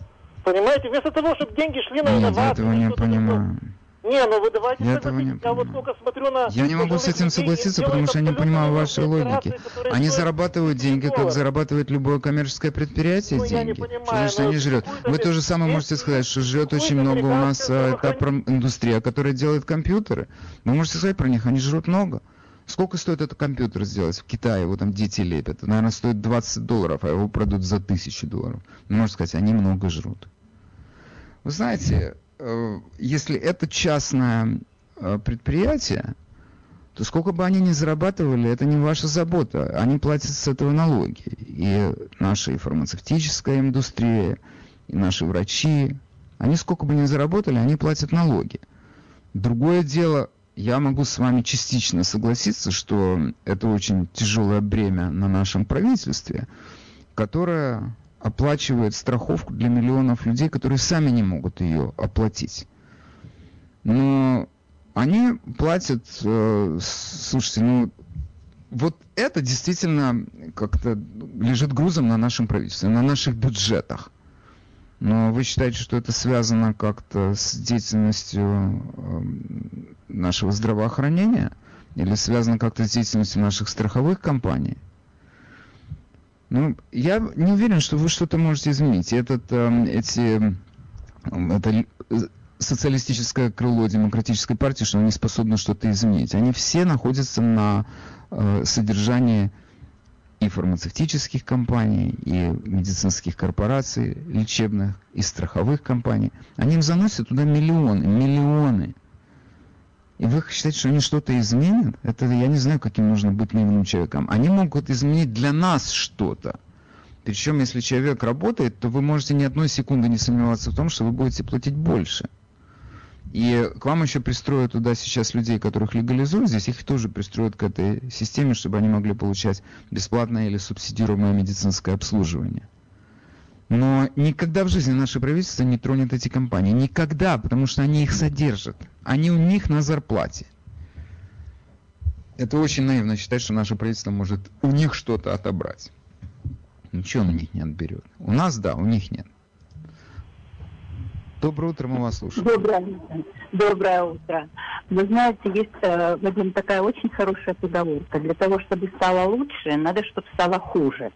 Понимаете, вместо того, чтобы деньги шли на Нет, я инновации... этого не понимаю. Не, ну вы давайте Я этого не. Я вот сколько смотрю на... Я не могу с этим согласиться, потому что я не понимаю вашей логики. Они зарабатывают деньги, как зарабатывает любое коммерческое предприятие Ну, деньги. понимаю, Что значит но они жрет? Вы то же самое можете сказать, что жрет очень много у нас э, та индустрия, которая делает компьютеры. Вы можете сказать про них, они жрут много. Сколько стоит этот компьютер сделать в Китае? Его там дети лепят. Наверное, стоит 20 долларов, а его продают за тысячу долларов. Ну, можно сказать, они много жрут. Вы знаете, если это частное э, предприятие, то сколько бы они ни зарабатывали, это не ваша забота. Они платят с этого налоги. И наша и фармацевтическая индустрия, и наши врачи, они сколько бы ни заработали, они платят налоги. Другое дело, я могу с вами частично согласиться, что это очень тяжелое бремя на нашем правительстве, которое оплачивает страховку для миллионов людей, которые сами не могут ее оплатить. Но они платят, э, слушайте, ну, вот это действительно как-то лежит грузом на нашем правительстве, на наших бюджетах. Но вы считаете, что это связано как-то с деятельностью эм, нашего здравоохранения? Или связано как-то с деятельностью наших страховых компаний? Ну, я не уверен, что вы что-то можете изменить. Этот, э, эти, э, это социалистическое крыло демократической партии, что они способны что-то изменить. Они все находятся на э, содержании и фармацевтических компаний, и медицинских корпораций, лечебных, и страховых компаний. Они им заносят туда миллионы, миллионы. И вы считаете, что они что-то изменят? Это я не знаю, каким нужно быть наивным человеком. Они могут изменить для нас что-то. Причем, если человек работает, то вы можете ни одной секунды не сомневаться в том, что вы будете платить больше. И к вам еще пристроят туда сейчас людей, которых легализуют, здесь их тоже пристроят к этой системе, чтобы они могли получать бесплатное или субсидируемое медицинское обслуживание. Но никогда в жизни наше правительство не тронет эти компании. Никогда, потому что они их содержат. Они у них на зарплате. Это очень наивно считать, что наше правительство может у них что-то отобрать. Ничего у них не отберет. У нас да, у них нет. Доброе утро, мы вас слушаем. Доброе, доброе утро. Вы знаете, есть, э, Вадим, такая очень хорошая поговорка. Для того, чтобы стало лучше, надо, чтобы стало хуже.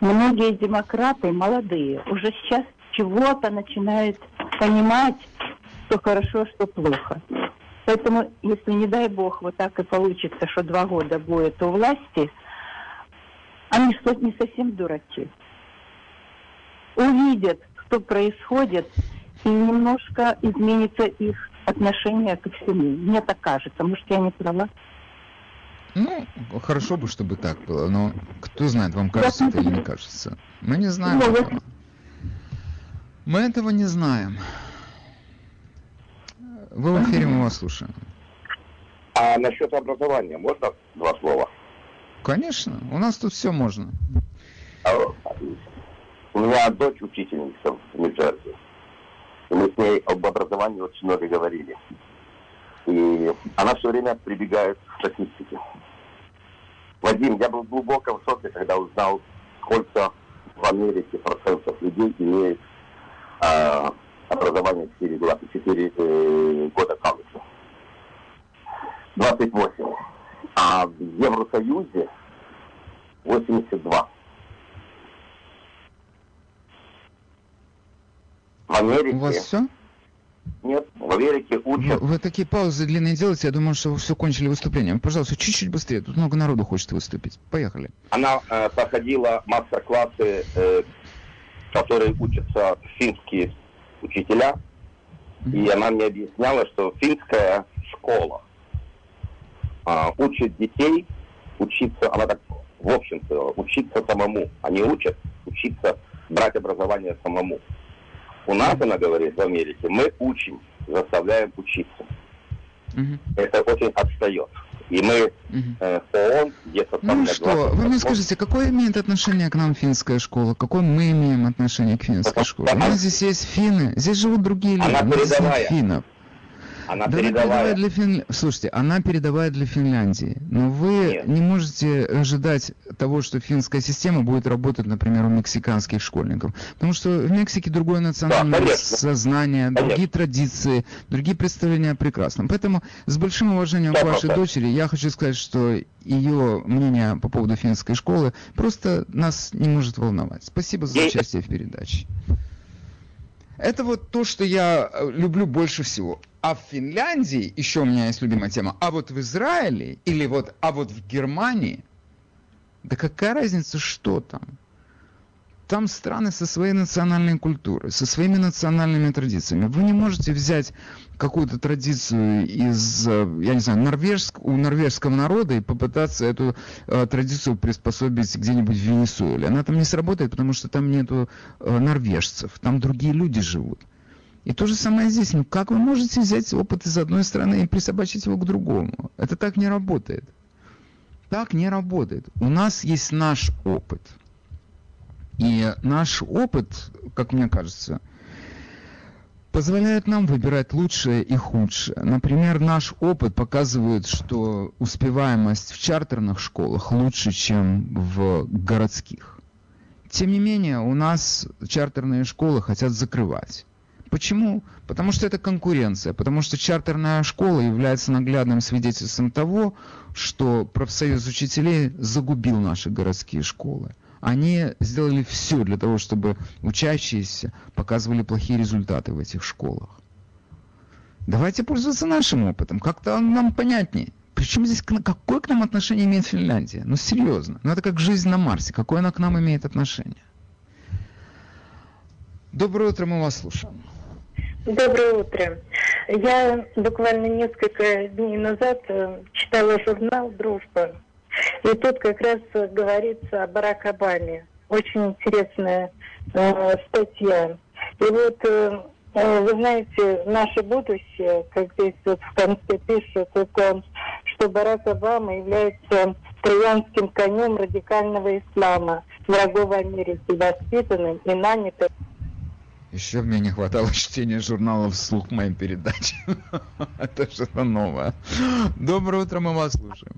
Многие демократы, молодые, уже сейчас чего-то начинают понимать, что хорошо, что плохо. Поэтому, если, не дай бог, вот так и получится, что два года будет у власти, они что не совсем дураки. Увидят, что происходит, и немножко изменится их отношение ко всему. Мне так кажется. Может, я не права? Ну, хорошо бы, чтобы так было, но кто знает, вам кажется это или не кажется. Мы не знаем ну, этого. Мы этого не знаем. Вы в эфире, мы вас слушаем. А насчет образования можно два слова? Конечно, у нас тут все можно. А, у меня дочь учительница в Нью-Джерси. Мы с ней об образовании очень много говорили. И она все время прибегает к статистике. Вадим, я был в шоке, когда узнал, сколько в Америке процентов людей имеет э, образование 4, 4 э, года колледжа. 28. А в Евросоюзе 82. В Америке... У вас все? Нет, в Америке учат... Вы, вы такие паузы длинные делаете, я думаю, что вы все кончили выступление. Пожалуйста, чуть-чуть быстрее, тут много народу хочет выступить. Поехали. Она э, проходила мастер-классы, э, которые учатся финские учителя, mm-hmm. и она мне объясняла, что финская школа э, учит детей учиться, она так, в общем-то, учиться самому. Они учат учиться брать образование самому. У нас, она говорит, в Америке, мы учим, заставляем учиться. Угу. Это очень отстает. И мы угу. э, ООН где-то там... Ну что, вы мне скажите, какое имеет отношение к нам финская школа? Какое мы имеем отношение к финской школе? У нас здесь есть финны, здесь живут другие люди, она у нас здесь нет финнов. Она да передовая. для Фин... Слушайте, она передовая для Финляндии. Но вы Нет. не можете ожидать того, что финская система будет работать, например, у мексиканских школьников. Потому что в Мексике другое национальное да, сознание, конечно. другие традиции, другие представления о прекрасном. Поэтому с большим уважением да, к вашей да. дочери я хочу сказать, что ее мнение по поводу финской школы просто нас не может волновать. Спасибо за участие в передаче. Это вот то, что я э, люблю больше всего. А в Финляндии, еще у меня есть любимая тема, а вот в Израиле или вот, а вот в Германии, да какая разница, что там? Там страны со своей национальной культурой, со своими национальными традициями. Вы не можете взять какую-то традицию из, э, я не знаю, норвежск, у норвежского народа и попытаться эту э, традицию приспособить где-нибудь в Венесуэле. Она там не сработает, потому что там нету э, норвежцев, там другие люди живут. И то же самое здесь. Ну как вы можете взять опыт из одной страны и присобачить его к другому? Это так не работает. Так не работает. У нас есть наш опыт – и наш опыт, как мне кажется, позволяет нам выбирать лучшее и худшее. Например, наш опыт показывает, что успеваемость в чартерных школах лучше, чем в городских. тем не менее, у нас чартерные школы хотят закрывать. Почему? Потому что это конкуренция, потому что чартерная школа является наглядным свидетельством того, что профсоюз учителей загубил наши городские школы. Они сделали все для того, чтобы учащиеся показывали плохие результаты в этих школах. Давайте пользоваться нашим опытом, как-то нам понятнее. Причем здесь какое к нам отношение имеет Финляндия? Ну серьезно, ну это как жизнь на Марсе, какое она к нам имеет отношение? Доброе утро, мы вас слушаем. Доброе утро. Я буквально несколько дней назад э, читала журнал «Дружба». И тут как раз говорится о Барак Обаме. Очень интересная э, статья. И вот, э, э, вы знаете, наше будущее, как здесь вот в конце пишут, это, что Барак Обама является троянским конем радикального ислама, врагов Америки, воспитанным и нанятым еще мне не хватало чтения журналов вслух моей передачи. Это что-то новое. Доброе утро, мы вас слушаем.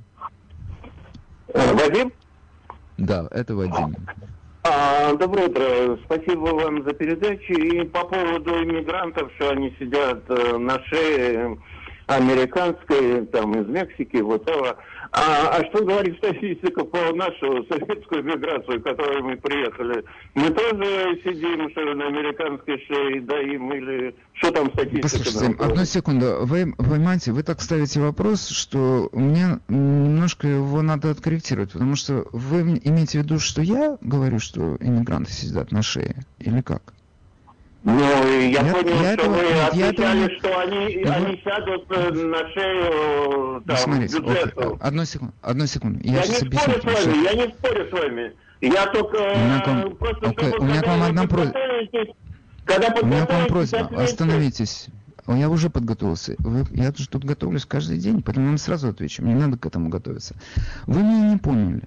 Э, Вадим? Да, это Вадим. А, доброе утро. Спасибо вам за передачу. И по поводу иммигрантов, что они сидят э, на шее американской, там, из Мексики, вот этого. А, а что говорит статистика по нашу советскую миграцию, которой мы приехали? Мы тоже сидим что на американской шее, даим или что там статистика? Послушайте, одну секунду. Вы понимаете, вы так ставите вопрос, что мне немножко его надо откорректировать, потому что вы имеете в виду, что я говорю, что иммигранты сидят на шее, или как? Ну, я, я понял, я что этого, вы отвечали, это... что они, да. они сядут э, на шею там, Смотрите, бюджету. Окей. Одну секунду, одну секунду. Я, я не спорю с вами, что... я не спорю с вами. Я только у меня к вам... просто... У меня к вам одна просьба. У меня к вам просьба, остановитесь. Я уже подготовился. Я же тут готовлюсь каждый день, поэтому я вам сразу отвечу. Мне надо к этому готовиться. Вы меня не поняли.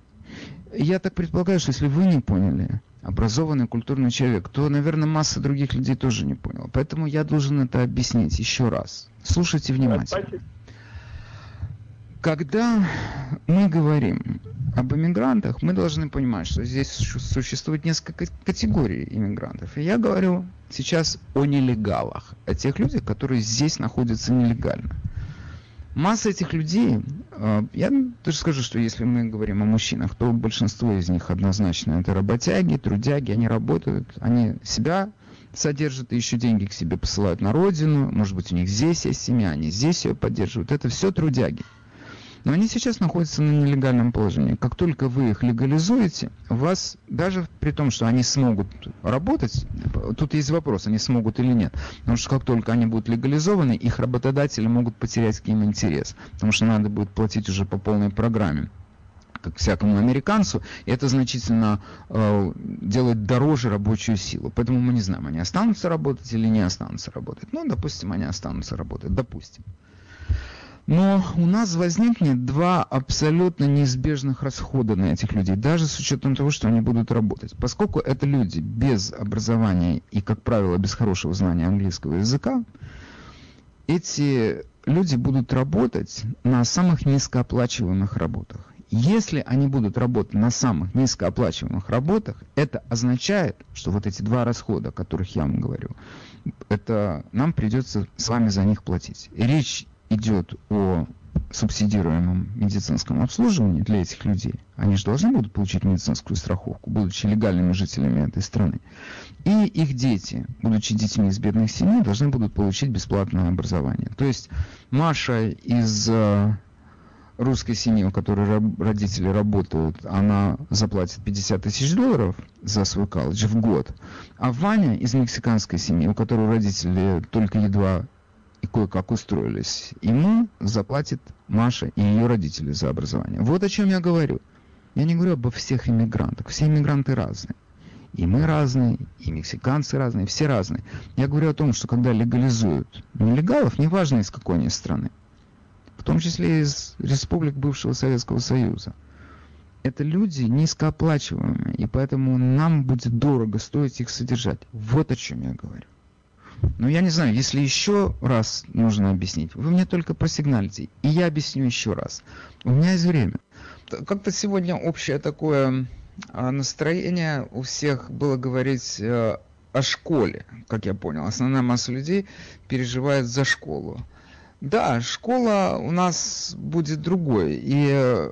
Я так предполагаю, что если вы не поняли, образованный, культурный человек, то, наверное, масса других людей тоже не поняла. Поэтому я должен это объяснить еще раз. Слушайте внимательно. Когда мы говорим об иммигрантах, мы должны понимать, что здесь существует несколько категорий иммигрантов. И я говорю сейчас о нелегалах, о тех людях, которые здесь находятся нелегально. Масса этих людей, я даже скажу, что если мы говорим о мужчинах, то большинство из них однозначно это работяги, трудяги, они работают, они себя содержат и еще деньги к себе посылают на родину, может быть у них здесь есть семья, они здесь ее поддерживают, это все трудяги. Но они сейчас находятся на нелегальном положении. Как только вы их легализуете, вас, даже при том, что они смогут работать, тут есть вопрос, они смогут или нет. Потому что как только они будут легализованы, их работодатели могут потерять к ним интерес. Потому что надо будет платить уже по полной программе как всякому американцу, и это значительно э, делает дороже рабочую силу. Поэтому мы не знаем, они останутся работать или не останутся работать. Ну, допустим, они останутся работать, допустим. Но у нас возникнет два абсолютно неизбежных расхода на этих людей, даже с учетом того, что они будут работать. Поскольку это люди без образования и, как правило, без хорошего знания английского языка, эти люди будут работать на самых низкооплачиваемых работах. Если они будут работать на самых низкооплачиваемых работах, это означает, что вот эти два расхода, о которых я вам говорю, это нам придется с вами за них платить. Речь идет о субсидируемом медицинском обслуживании для этих людей, они же должны будут получить медицинскую страховку, будучи легальными жителями этой страны. И их дети, будучи детьми из бедных семей, должны будут получить бесплатное образование. То есть Маша из э, русской семьи, у которой родители работают, она заплатит 50 тысяч долларов за свой колледж в год. А Ваня из мексиканской семьи, у которой родители только едва и кое-как устроились, ему заплатит Маша и ее родители за образование. Вот о чем я говорю. Я не говорю обо всех иммигрантах. Все иммигранты разные. И мы разные, и мексиканцы разные, все разные. Я говорю о том, что когда легализуют нелегалов, неважно из какой они страны, в том числе из республик бывшего Советского Союза, это люди низкооплачиваемые, и поэтому нам будет дорого стоить их содержать. Вот о чем я говорю. Ну, я не знаю, если еще раз нужно объяснить, вы мне только просигналите, и я объясню еще раз. У меня есть время. Как-то сегодня общее такое а настроение у всех было говорить э, о школе, как я понял. Основная масса людей переживает за школу. Да, школа у нас будет другой. И э,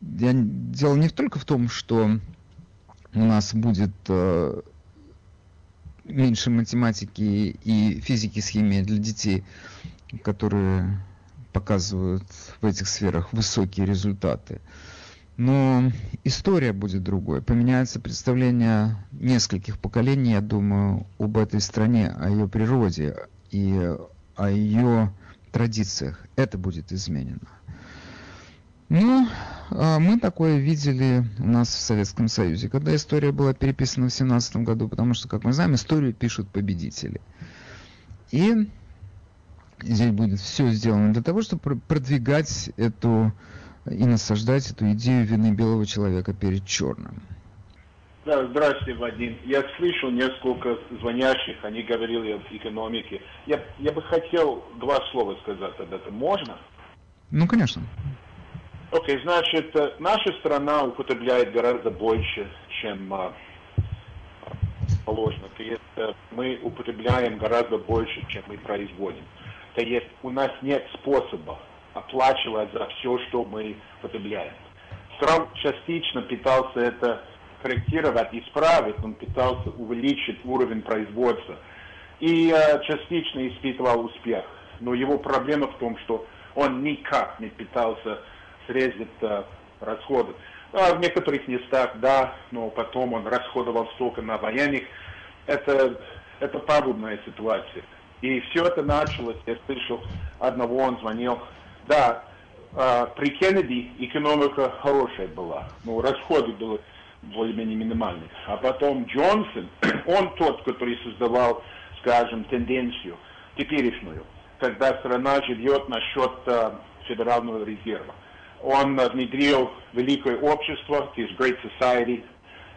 я, дело не только в том, что у нас будет э, меньше математики и физики с химией для детей, которые показывают в этих сферах высокие результаты. Но история будет другой. Поменяется представление нескольких поколений, я думаю, об этой стране, о ее природе и о ее традициях. Это будет изменено. Ну, а мы такое видели у нас в Советском Союзе, когда история была переписана в 17 году, потому что, как мы знаем, историю пишут победители. И здесь будет все сделано для того, чтобы продвигать эту и насаждать эту идею вины белого человека перед черным. Да, здравствуйте, Вадим. Я слышал несколько звонящих, они говорили об экономике. Я, я бы хотел два слова сказать об этом. Можно? Ну, конечно. Окей, okay, значит, э, наша страна употребляет гораздо больше, чем uh, положено. То есть uh, мы употребляем гораздо больше, чем мы производим. То есть у нас нет способа оплачивать за все, что мы потребляем. Трамп частично пытался это корректировать, исправить, он пытался увеличить уровень производства и uh, частично испытывал успех. Но его проблема в том, что он никак не пытался срезать э, расходы. А в некоторых местах, да, но потом он расходовал столько на военных. Это, это пагубная ситуация. И все это началось, я слышал, одного он звонил. Да, э, при Кеннеди экономика хорошая была, но расходы были более-менее минимальные. А потом Джонсон, он тот, который создавал, скажем, тенденцию теперешнюю, когда страна живет насчет э, федерального резерва он внедрил великое общество, то Great Society,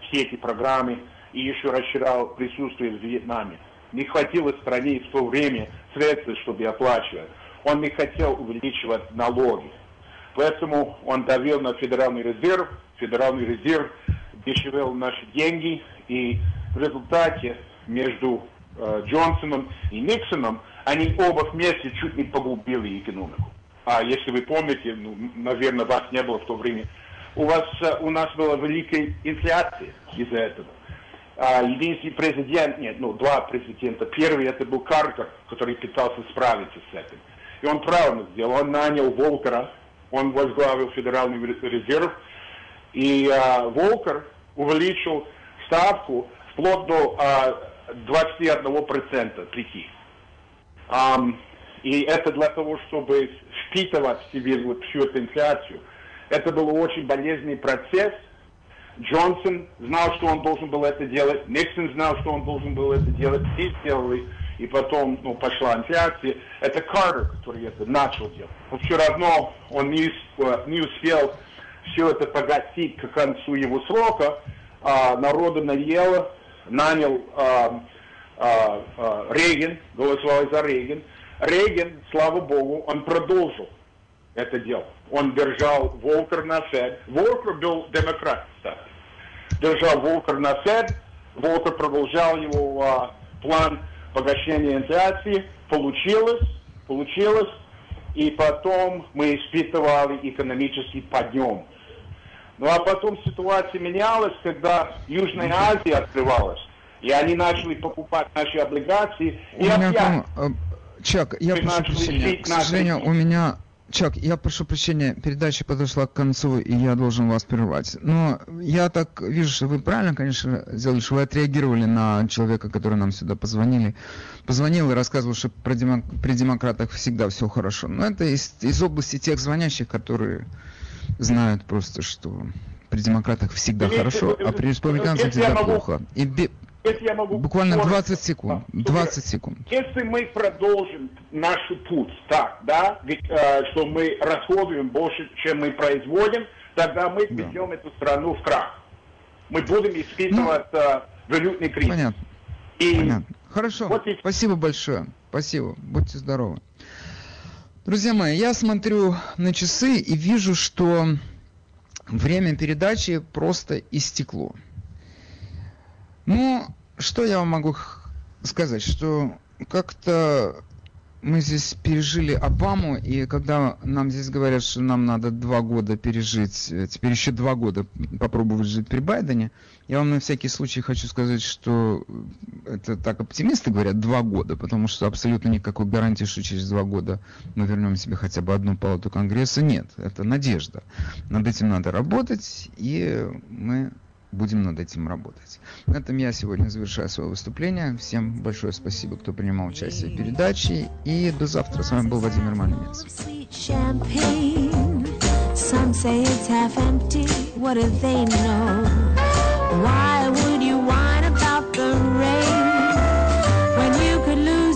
все эти программы, и еще расширял присутствие в Вьетнаме. Не хватило стране в то время средств, чтобы оплачивать. Он не хотел увеличивать налоги. Поэтому он давил на Федеральный резерв, Федеральный резерв дешевел наши деньги, и в результате между э, Джонсоном и Никсоном они оба вместе чуть не погубили экономику а если вы помните, ну, наверное, вас не было в то время, у вас, э, у нас была великая инфляция из-за этого. А единственный президент, нет, ну, два президента. Первый это был Картер, который пытался справиться с этим. И он правильно сделал. Он нанял Волкера, он возглавил Федеральный резерв, и а, Волкер увеличил ставку вплоть до а, 21%, прикинь. Um, и это для того, чтобы впитывать в себе вот всю эту инфляцию. Это был очень болезненный процесс. Джонсон знал, что он должен был это делать. Никсон знал, что он должен был это делать. Все сделали. И потом ну, пошла инфляция. Это Картер, который это начал делать. Но все равно он не, не успел все это погасить к концу его срока. А, народу наело, нанял а, а, а, Рейган, голосовал за Рейган. Рейган, слава богу, он продолжил это дело. Он держал Волкер на Фед. Волкер был демократ, кстати. Держал Волкер на Фед. Волкер продолжал его а, план погашения инфляции. Получилось, получилось. И потом мы испытывали экономический подъем. Ну а потом ситуация менялась, когда Южная Азия открывалась. И они начали покупать наши облигации. И опять... Чак, я прошу прощения. К сожалению, у меня... Чак, я прошу прощения, передача подошла к концу, и я должен вас прервать. Но я так вижу, что вы правильно, конечно, сделали, что вы отреагировали на человека, который нам сюда позвонили. Позвонил и рассказывал, что про демок... при демократах всегда все хорошо. Но это из, из области тех звонящих, которые знают просто, что при демократах всегда хорошо, а при республиканцах всегда плохо. И если я могу... Буквально 20 секунд. 20 секунд. Если мы продолжим наш путь так, да, э, что мы расходуем больше, чем мы производим, тогда мы да. ведем эту страну в крах. Мы будем испытывать ну, э, валютный кризис. Понятно. И понятно. Хорошо. Вот и... Спасибо большое. Спасибо. Будьте здоровы. Друзья мои, я смотрю на часы и вижу, что время передачи просто истекло. Ну, что я вам могу сказать, что как-то мы здесь пережили Обаму, и когда нам здесь говорят, что нам надо два года пережить, э, теперь еще два года попробовать жить при Байдене, я вам на всякий случай хочу сказать, что это так оптимисты говорят, два года, потому что абсолютно никакой гарантии, что через два года мы вернем себе хотя бы одну палату Конгресса, нет. Это надежда. Над этим надо работать, и мы будем над этим работать. На этом я сегодня завершаю свое выступление. Всем большое спасибо, кто принимал участие в передаче. И до завтра. С вами был Владимир Малинец.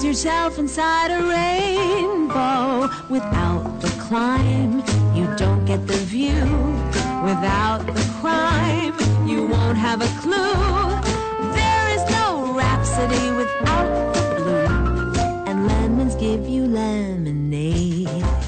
Yourself inside a rainbow? Without the climb, you don't get the view. Without the crime, won't have a clue. There is no rhapsody without the blue, and lemons give you lemonade.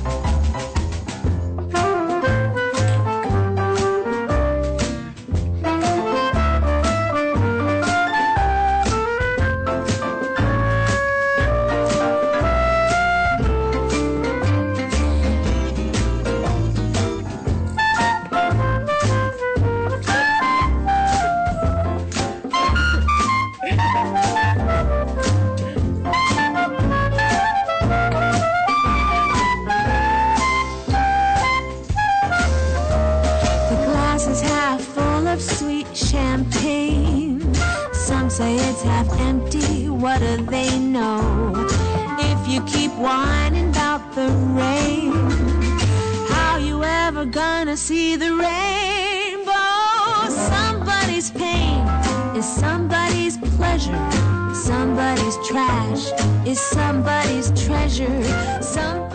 What do they know? If you keep whining about the rain, how you ever gonna see the rainbow? Somebody's pain is somebody's pleasure. Somebody's trash is somebody's treasure. Somebody's